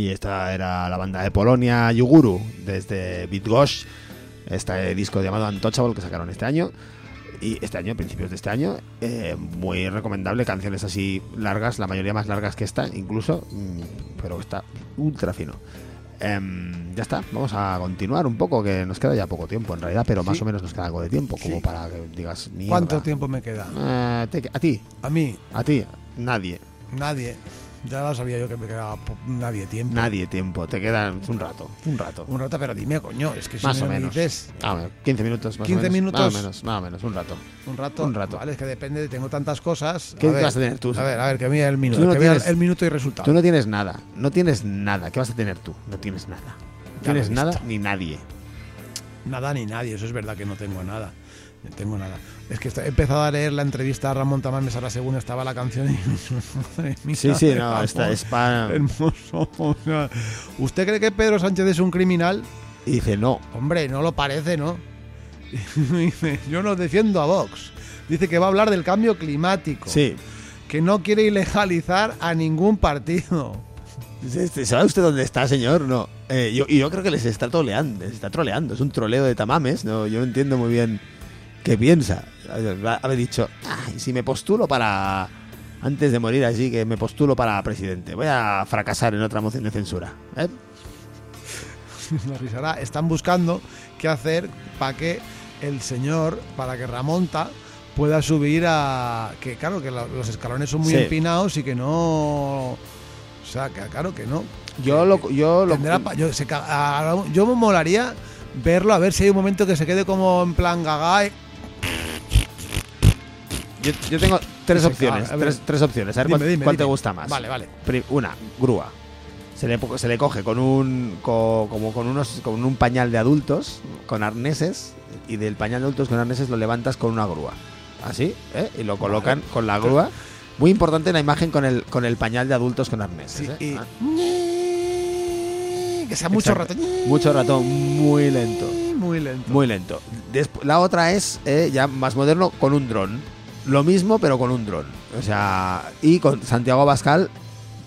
Y esta era la banda de Polonia, Yuguru, desde Bitgosh, este disco llamado Untouchable que sacaron este año. Y este año, principios de este año, eh, muy recomendable, canciones así largas, la mayoría más largas que esta, incluso, mm, pero está ultra fino. Em, ya está, vamos a continuar un poco, que nos queda ya poco tiempo en realidad, pero más Sí. o menos nos queda algo de tiempo, como Sí. para que digas. ¿Cuánto tiempo me queda? Eh, te- a ti, A mí, a ti, nadie, nadie. Ya lo sabía yo que me quedaba nadie tiempo. nadie tiempo, te queda un rato, un rato. Un rato, pero dime, coño, es que si Más me o menos. dices Ah, bueno, 15 minutos más 15 o menos. minutos. Más o menos, más o menos, un rato. un rato, Un rato. Vale, es que depende, tengo tantas cosas. ¿Qué a ver, vas a tener tú? A ver, a ver, que mira el minuto, no que vea tienes- el minuto y resultado. Tú no tienes nada, no tienes nada. ¿Qué vas a tener tú? No tienes nada. No tienes nada ni nadie. Nada ni nadie, eso es verdad que no tengo nada. No tengo nada. Es que he empezado a leer la entrevista a Ramón Tamames ahora según estaba la canción y... *laughs* Madre mía, Sí, sí, no, está, es para... Hermoso. o sea, ¿Usted cree que Pedro Sánchez es un criminal? Y dice, no. Hombre, no lo parece, ¿no? *laughs* Dice, yo no defiendo a Vox. Dice que va a hablar del cambio climático. Sí. Que no quiere ilegalizar a ningún partido. Dice, ¿Sabe usted dónde está, señor? No. Eh, yo, y yo creo que les está troleando. Les está troleando. Es un troleo de tamames. No, yo no entiendo muy bien qué piensa. Haber dicho, "Ay, si me postulo para... Antes de morir así, que me postulo para presidente. Voy a fracasar en otra moción de censura. ¿Eh? *laughs* Están buscando qué hacer para que el señor, para que Ramonta pueda subir a... Que claro, que los escalones son muy Sí. empinados y que no... O sea, que claro que no. Yo lo... Yo, lo pa- yo, se a- yo me molaría verlo, a ver si hay un momento que se quede como en plan gaga. Yo, yo tengo tres opciones. claro, tres, tres opciones. A ver Dime, cuál, dime, cuál te gusta más. Vale, vale. Una, grúa. Se le, se le coge con un co- como con unos con un pañal de adultos con arneses y del pañal de adultos con arneses lo levantas con una grúa. Así, ¿eh? Y lo colocan con la grúa. Muy importante la imagen con el con el pañal de adultos con arneses. Sí, ¿eh? y- Ah, Que sea mucho exacto. rato. Mucho rato, muy lento. Muy lento. Muy lento. La otra es eh, ya más moderno con un dron. Lo mismo, pero con un dron. O sea, y con Santiago Bascal,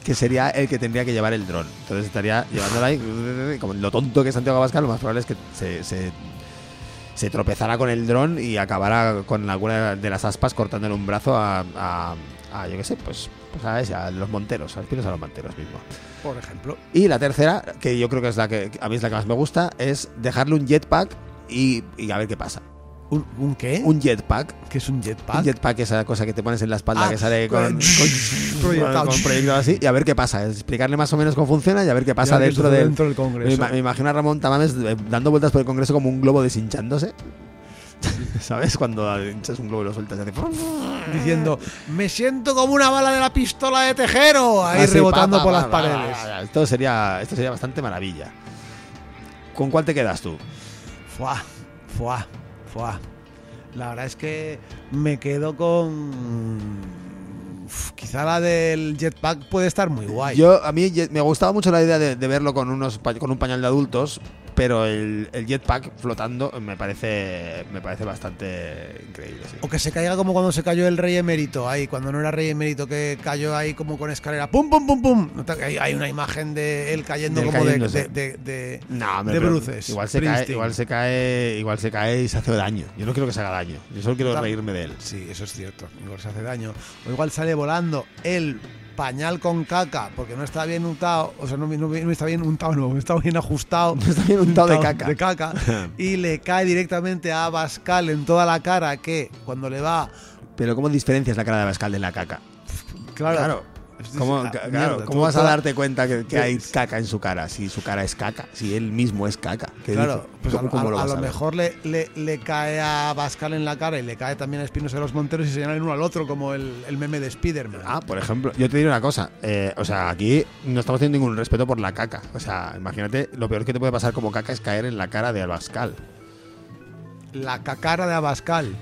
que sería el que tendría que llevar el dron. Entonces estaría llevándolo ahí. *laughs* Como lo tonto que es Santiago Bascal, lo más probable es que se, se, se tropezara con el dron y acabara con alguna de las aspas cortándole un brazo a, a, a, yo qué sé, pues, pues a, ese, a los monteros, a los pinos a los monteros mismo. Por ejemplo. Y la tercera, que yo creo que es la que a mí es la que más me gusta, es dejarle un jetpack y, y a ver qué pasa. ¿Un, un qué? Un jetpack. ¿Qué es un jetpack? Un jetpack es esa cosa que te pones en la espalda Ah, que sale con, con- con, *laughs* proyectado. con proyectado así y a ver qué pasa. Explicarle más o menos cómo funciona y a ver qué pasa dentro del. dentro del Congreso. me imagino a Ramón Tamames eh, dando vueltas por el Congreso como un globo deshinchándose. *laughs* ¿Sabes? Cuando hinchas un globo y lo sueltas y hace. Diciendo, me siento como una bala de la pistola de tejero. Ahí Así, rebotando pa, pa, por las pa, pa, paredes. pa, pa. Esto sería, esto sería bastante maravilla. ¿Con cuál te quedas tú? Fuá, fuá, fuá. La verdad es que me quedo con. Quizá la del jetpack puede estar muy guay. Yo, a mí me gustaba mucho la idea de, de verlo con, unos, con un pañal de adultos, pero el, el jetpack flotando me parece, me parece bastante increíble. sí. O que se caiga como cuando se cayó el rey emérito ahí, cuando no era rey emérito, que cayó ahí como con escalera. ¡Pum, pum, pum, pum! Hay, hay una imagen de él cayendo De él como de, de, No, bruces. Igual se, cae, igual se cae, igual se cae y se hace daño. Yo no quiero que se haga daño. Yo solo quiero reírme de él. Sí, eso es cierto. Igual se hace daño. O igual sale volando el pañal con caca porque no está bien untado. O sea, no, no- no está bien untado, no, no está bien ajustado. Está bien untado de caca. De caca. y le cae directamente a Bascal en toda la cara que cuando le va. Pero ¿cómo diferencias la cara de Abascal de la caca? Claro. Claro. Es- ¿Cómo, ah, mierda, ¿cómo vas a darte cuenta que, que hay Sí. caca en su cara? Si su cara es caca, si él mismo es caca. ¿Qué Claro, pues a, ¿Cómo- a- cómo a vas lo mejor le, le, le cae a Bascal en la cara y le cae también a Espinosa de los Monteros y se señalan uno al otro como el, el meme de Spiderman. Ah, por ejemplo, yo te diré una cosa. eh, o sea, aquí no estamos teniendo ningún respeto por la caca. O sea, imagínate, lo peor que te puede pasar como caca es caer en la cara de Abascal. La cacara de Abascal.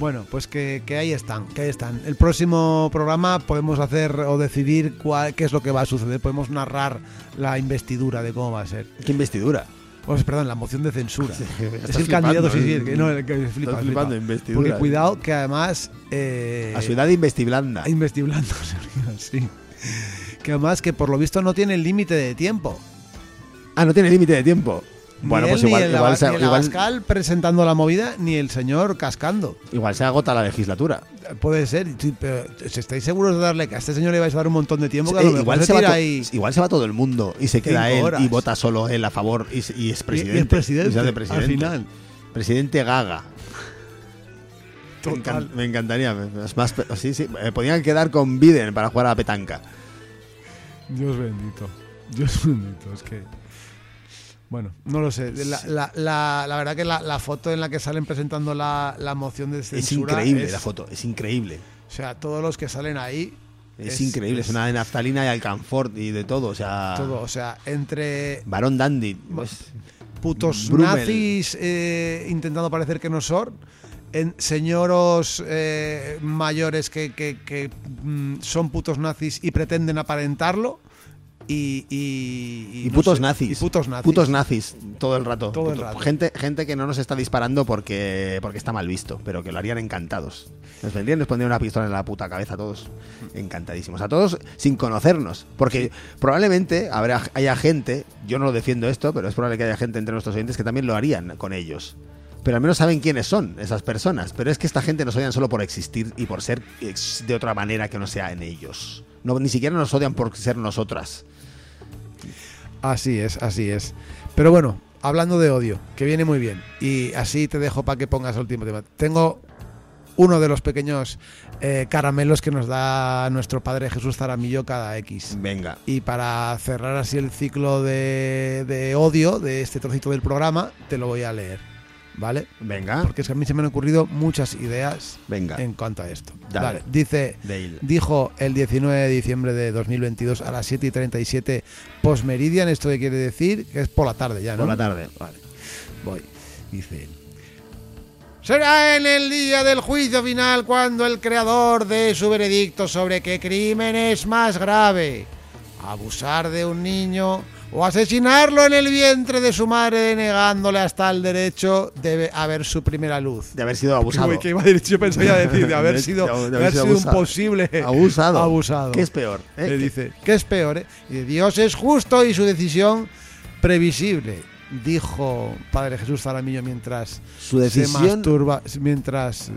Bueno, pues que, que ahí están, que ahí están. El próximo programa podemos hacer o decidir cuál, qué es lo que va a suceder. Podemos narrar la investidura de cómo va a ser. ¿Qué investidura? Pues, perdón, la moción de censura. *laughs* Sí, es el candidato, sí, sí, el que, ¿eh? no, el que flipa, Estás flipando. Porque cuidado que además... Eh, A ciudad investiblanda. Investiblando, *laughs* sí. que además que por lo visto no tiene límite de tiempo. Ah, no tiene límite de tiempo. Bueno, ni pues igual, ni el, igual, se, ni el igual, Abascal presentando la movida, ni el señor cascando. igual se agota la legislatura. Puede ser, pero si estáis seguros de darle que a este señor le vais a dar un montón de tiempo, que Eh, igual, se se va tira ahí. igual se va todo el mundo y se queda él horas. y vota solo él a favor y, es presidente. y es presidente, Y se hace al presidente. final. Presidente Gaga. Me, Total. me encantaría. más, pe- sí, sí. eh, podían quedar con Biden para jugar a la petanca. Dios bendito. Dios bendito, es que. Bueno, no lo sé. La, la- la- la verdad que la, foto en la que salen presentando la, la moción de Es censura. increíble es- la foto, es increíble. O sea, todos los que salen ahí. Es, increíble, es, una de naftalina y alcanfort y de todo. O sea, Todo, o sea, entre Barón Dandy. pues, putos Brummel. nazis eh, intentando parecer que no son, en señoros eh, mayores que, que- que, mm, son putos nazis y pretenden aparentarlo. Y, y, putos sé, nazis. Y putos nazis. Putos nazis todo el rato. Todo el Puto- rato. Gente, gente que no nos está disparando porque, porque está mal visto, pero que lo harían encantados. Nos vendrían, nos pondrían una pistola en la puta cabeza a todos. Encantadísimos. A todos sin conocernos. Porque probablemente habrá, haya gente, yo no lo defiendo esto, pero es probable que haya gente entre nuestros oyentes que también lo harían con ellos. Pero al menos saben quiénes son esas personas. Pero es que esta gente nos odian solo por existir y por ser de otra manera que no sea en ellos. No, ni siquiera nos odian por ser nosotras. Así es, así es. Pero bueno, hablando de odio, que viene muy bien. Y así te dejo para que pongas el último tema. Tengo uno de los pequeños eh, caramelos que nos da nuestro padre Jesús Zaramillo cada X. Venga. Y para cerrar así el ciclo de, de odio de este trocito del programa, te lo voy a leer. ¿Vale? Venga. Porque es que a mí se me han ocurrido muchas ideas Venga. en cuanto a esto. Dale. Vale, dice, Dale. dijo el 19 de diciembre de 2022 a las 7 y 37 postmeridian, esto que quiere decir que es por la tarde ya, ¿no? Por la tarde. Vale, voy. Dice. Será en el día del juicio final cuando el creador dé su veredicto sobre qué crimen es más grave. Abusar de un niño o asesinarlo en el vientre de su madre denegándole hasta el derecho de a ver su primera luz. De haber sido abusado. Que iba yo pensaba decir de haber *laughs* sido, de de haber haber sido sido un posible Abusado. abusado. ¿Qué es peor? eh? Le dice, ¿qué es peor? eh? Y Dios es justo y su decisión previsible, dijo Padre Jesús Zaramillo mientras Su se decisión masturba, mientras.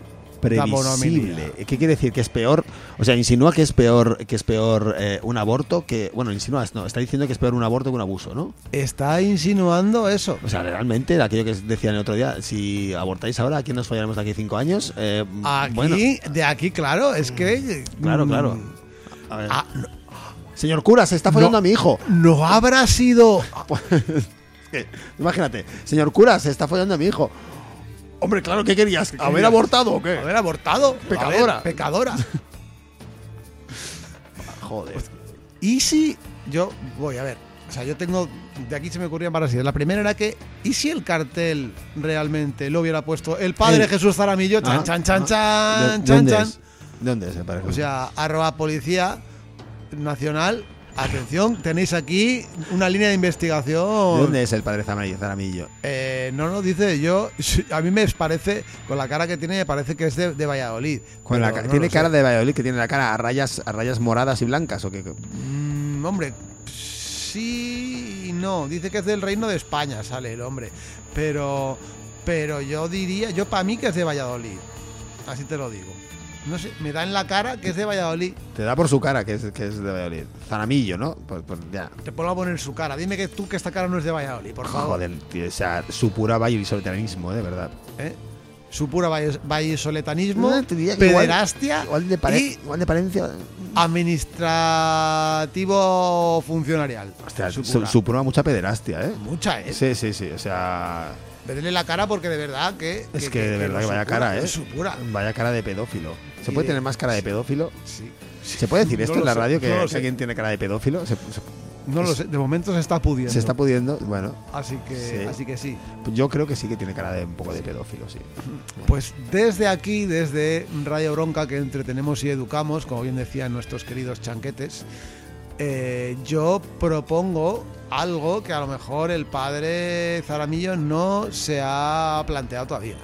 Previsible. ¿Qué quiere decir? Que es peor. O sea, insinúa que es peor, que es peor eh, un aborto que. Bueno, insinúa, no, está diciendo que es peor un aborto que un abuso, ¿no? Está insinuando eso. O sea, realmente, aquello que decían el otro día, si abortáis ahora, ¿a quién nos follaremos de aquí cinco años? Eh, Aquí, bueno, de aquí, claro, es que... claro, mm, claro. A ver. ah, no, Señor cura, se está follando No. a mi hijo. no habrá sido... *laughs* Imagínate, señor cura, se está follando a mi hijo. Hombre, claro, ¿qué querías? ¿Haber querías? abortado o qué? Haber abortado. Pecadora. Ver, pecadora. *laughs* Joder. ¿Y si yo voy a ver? O sea, yo tengo de aquí se me ocurrían varias ideas. La primera era que ¿y si el cartel realmente lo hubiera puesto el padre El- Jesús Zaramillo? Chan Ah, chan chan ¿De- chan chan dónde chan. dónde es el padre O sea, arroba policía nacional. Atención, tenéis aquí una línea de ¿De investigación. dónde es el padre Zaramillo? Eh, no, no, dice yo. A mí me parece, con la cara que tiene, me parece que es de, de Valladolid. Con la no ¿Tiene sé. cara de Valladolid que tiene la cara a rayas, a rayas moradas y blancas o qué? Mm, hombre, sí y no. Dice que es del Reino de España, sale el hombre. Pero, pero yo diría, yo para mí que es de Valladolid. Así te lo digo. No sé, me da en la cara que es de Valladolid. Te da por su cara que es, que es de Valladolid. Zaramillo, ¿no? Pues, pues ya. Te pongo a poner su cara. Dime que tú que esta cara no es de Valladolid, por favor. Joder, tío, o sea, su pura vallisoletanismo, eh, de verdad. ¿Eh? Su pura vallisoletanismo, No, igual- pederastia Igual de, pare- y igual de parencia. administrativo funcionarial. Hostia, su su, pura. su pura mucha pederastia, ¿eh? Mucha, ¿eh? Sí, sí, sí. O sea, Verle la cara porque de verdad que... es que, de verdad que vaya pura, cara, ¿eh? es Su pura. Vaya cara de pedófilo. ¿Se puede de- tener más cara de pedófilo? Sí. ¿Se puede decir No esto en la sé, radio que, no que alguien tiene cara de pedófilo? ¿Se, se- No lo sé, de momento se está pudiendo. se está pudiendo? Bueno, Así que, Sí. así que sí. yo creo que sí que tiene cara de un poco de pedófilo, sí. *clears throat* Pues desde aquí, desde Radio Bronca, que entretenemos y educamos, como bien decían nuestros queridos chanquetes, eh, yo propongo algo que a lo mejor el padre Zaramillo no se ha planteado todavía.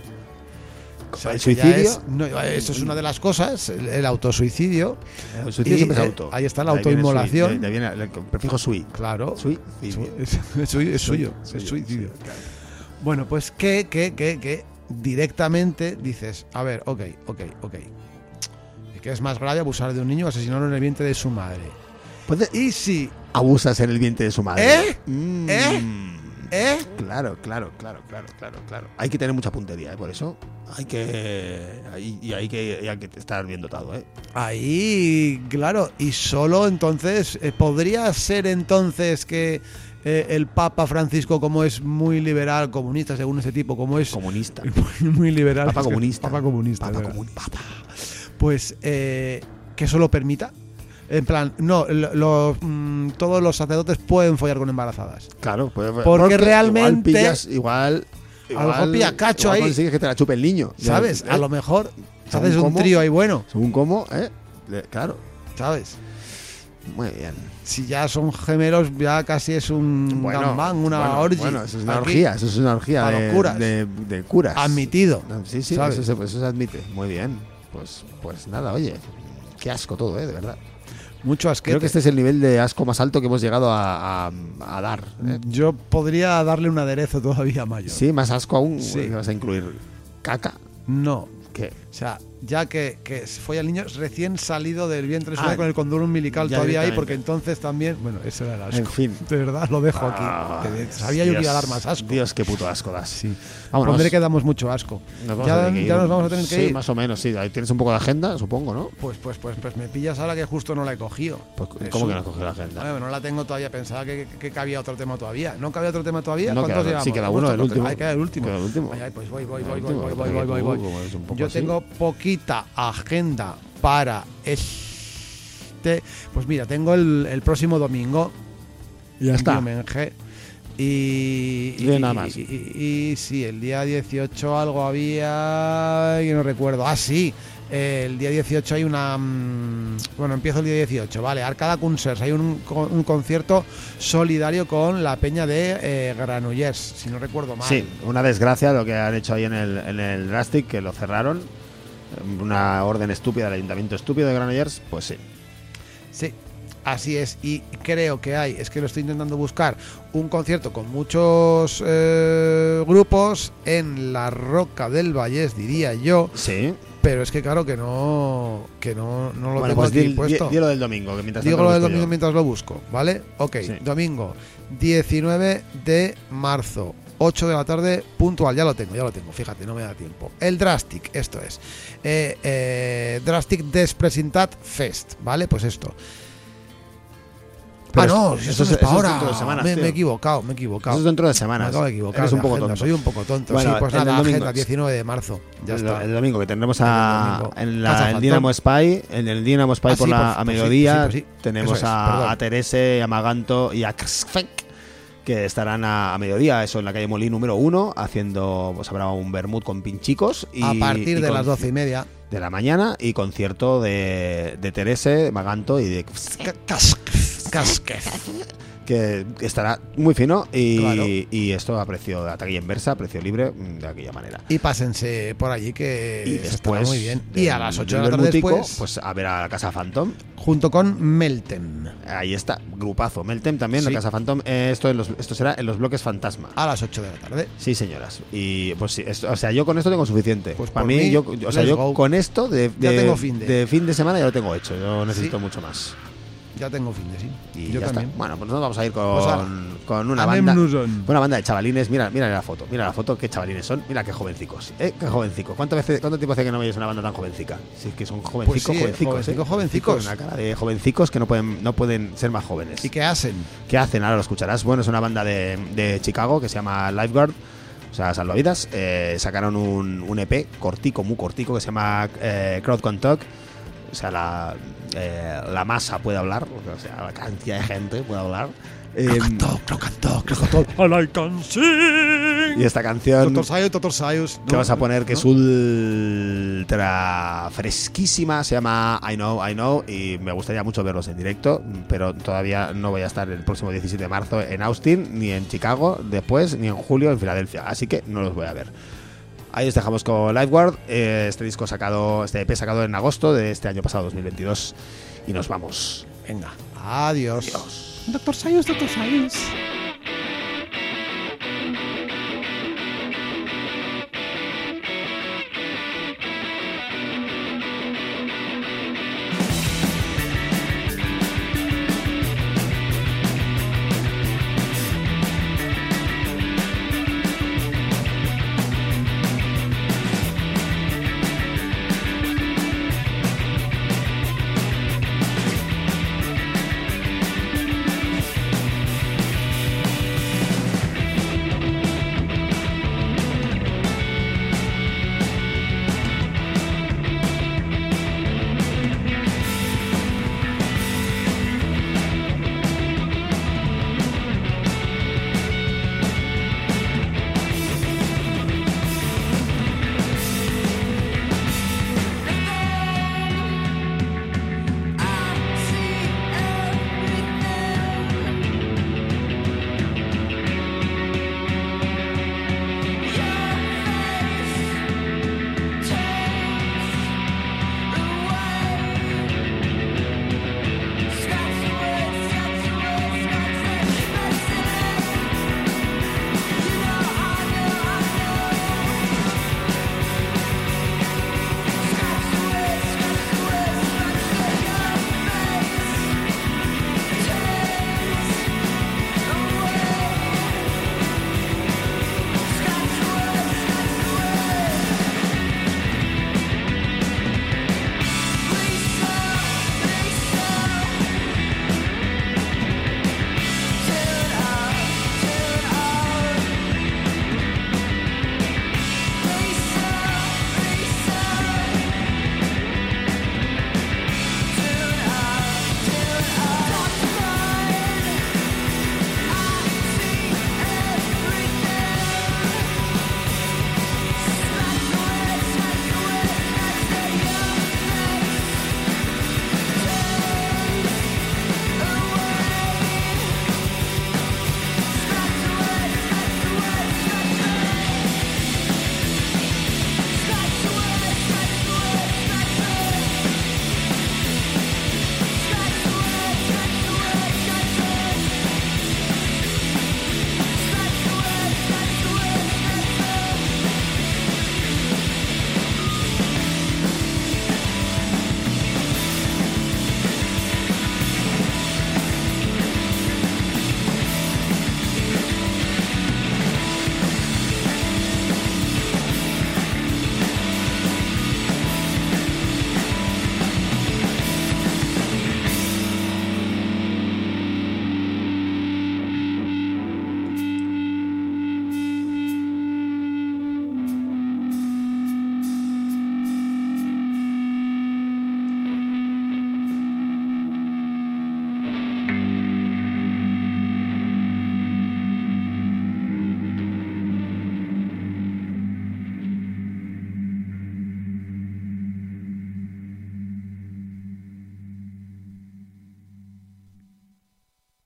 O sea, ¿El suicidio? es- no, eso es una de las cosas, el, el autosuicidio. El suicidio Y, siempre es eh, auto. ahí está la autoinmolación. ahí viene el prefijo sui. Claro. Sui, Es, suicidio. es suyo, es suyo, es suicidio. Bueno, pues que, que, que, que directamente dices, a ver, ok, ok, ok. Que es más grave abusar de un niño o asesinarlo en el vientre de su madre. Puede- Y si, abusas en el vientre de su madre. ¿Eh? Mm. ¿Eh? ¿eh? Claro, claro, claro, claro, claro, claro. Hay que tener mucha puntería, ¿eh? por eso. Hay que. hay- y hay que, y hay que estar bien dotado, ¿eh? Ahí, claro, y solo entonces, eh, ¿podría ser entonces que eh, el Papa Francisco, como es muy liberal, comunista, según ese tipo, como es Comunista. *laughs* muy, muy liberal, Papa es que- comunista. Papa comunista, Papa verdad. comun- papa. pues eh, que eso lo permita. En plan, no, lo- lo- mm, todos los sacerdotes pueden follar con embarazadas. Claro, pues, Porque Igual, realmente- pillas, igual. A lo mejor pilla cacho igual ahí. consigues que te la chupe el niño. ¿Sabes? ¿eh? A lo mejor haces un trío ahí bueno, Según cómo, ¿eh? Claro. ¿sabes? Muy bien. Si ya son gemelos, ya casi es un gangbang, una bueno, orgy. Bueno, eso es una Aquí, orgía, eso es una orgía a de, curas. de, de curas. Admitido. No, Sí, sí, ¿sabes? eso se, eso se admite. Muy bien. Pues, pues nada, oye. Qué asco todo, ¿eh? De verdad. Mucho asquete. Creo que este es el nivel de asco más alto que hemos llegado a, a- a dar. ¿eh? Yo podría darle un aderezo todavía mayor. Sí, más asco aún. Sí. Vas a incluir caca. No. ¿Qué? O sea, ya que, que fue al niño recién salido del vientre Ah, con el condón umbilical todavía ahí, porque entonces también. Bueno, eso era el asco. En fin. De verdad, lo dejo aquí. Ah, Que sabía yo que iba a dar más asco. Dios, qué puto asco das. Sí. Vámonos. Pondré que damos mucho asco. Nos ya ya nos vamos a tener que sí, ir. más o menos, sí. Ahí tienes un poco de agenda, supongo, ¿no? Pues, pues, pues, pues me pillas ahora que justo no la he cogido. Pues. ¿Cómo que no has cogido la agenda? Bueno, no la tengo todavía pensada que, que, que cabía otro tema todavía. ¿No cabía otro tema todavía? No, ¿Cuántos queda- llevamos? sí, queda uno, el último. Ahí queda el último. Queda el último. Ay, pues voy, voy, voy, voy, voy, voy, voy, Yo tengo agenda para este. Pues mira, tengo el, el próximo domingo. Ya está. Y, y, nada más. y, y- y sí, el día 18 algo había. que no recuerdo. Ah, sí. El día 18 hay una. mm, Bueno, empiezo el día 18, ¿vale? Arcada Concerts. Hay un, un concierto solidario con la peña de eh, Granollers, si no recuerdo mal. Sí, una desgracia lo que han hecho ahí en el, en el Drastic, que lo cerraron. Una orden estúpida del ayuntamiento estúpido de Granollers, pues sí. Sí, así es. Y creo que hay, es que lo estoy intentando buscar, un concierto con muchos eh, grupos en la Roca del Vallés, diría yo. Sí. Pero es que claro que no, que no, no lo Bueno, tengo pues aquí di, di- puesto. di lo del domingo, que mientras Digo lo del yo. domingo mientras lo busco, ¿vale? Ok, Sí. domingo 19 de marzo, 8 de la tarde, puntual, ya lo tengo, ya lo tengo, fíjate, no me da tiempo. El Drastic, esto es. Eh, eh, Drastic Despresentat Fest, ¿vale? Pues esto. Pero ah, no, eso- es- es para eso es ahora. dentro de semanas, me, me he equivocado, me he equivocado. Eso es dentro de me semanas. acabo de equivocar. Eres un poco tonto. Soy un poco tonto. Bueno, sí, pues nada, domingo agenda, es- 19 de marzo. Ya el, está. el domingo que tendremos a, en la, el. Dinamo Spy, en el Dinamo Spy Ah, por sí, la pues- a mediodía, pues sí, pues tenemos Eso es, a, perdón. a Terese, a Maganto y a Krsfek, que estarán a, a mediodía, eso en la calle Molí número uno, haciendo, pues habrá un vermut con pinchicos y a partir y de las doce y media. de la mañana y concierto de, de Terese, Maganto y de Casquez. Que estará muy fino y, Claro. y esto a precio de taquilla inversa, a precio libre, mm, de aquella manera. Y pásense por allí que Y después, muy bien. del- Y a las 8 de la tarde después, pues a ver a la Casa Phantom. junto con Meltem. Ahí está, grupazo. Meltem también, Sí. la Casa Phantom. Eh, esto, en los- esto será en los bloques Fantasma. A las 8 de la tarde. Sí, señoras. Y pues sí, esto- o sea, yo con esto tengo suficiente. Pues Para mí, mí, yo, o sea, yo go. con esto de, Ya de- tengo fin de. de fin de semana ya lo tengo hecho. Yo necesito Sí. mucho más. Ya tengo fin de sí. Y Yo ya también. está. Bueno, pues nos vamos a ir con, Pues con una banda. Una banda de chavalines. Mira, mira la foto. Mira la foto. Qué chavalines son. Mira qué jovencicos. ¿Eh? Qué jovencicos. ¿Cuánto, veces, ¿Cuánto tiempo hace que no veis una banda tan jovencica? Sí, que son jovencicos, Pues sí, jovencicos. jovencicos, ¿eh? jovencicos. Una cara de jovencicos que no pueden, no pueden ser más jóvenes. ¿Y qué hacen? ¿Qué hacen? Ahora lo escucharás. Bueno, es una banda de, de Chicago que se llama Lifeguard, o sea, salvavidas. Eh, sacaron un, un EP cortico, muy cortico, que se llama eh, Crowd Can Talk. O sea, la, eh, la masa puede hablar, o sea, la cantidad de gente puede hablar. Y esta canción que vas a poner que es ultra fresquísima, se llama I Know, I Know, y me gustaría mucho verlos en directo, pero todavía no voy a estar el próximo 17 de marzo en Austin, ni en Chicago después, ni en julio en Filadelfia, así que no los voy a ver. Ahí os dejamos con Lifeguard, eh, este disco sacado, este EP sacado en agosto de este año pasado, 2022. Y nos vamos. Venga, adiós. Adiós. Doctor Sayus, Doctor Sayus.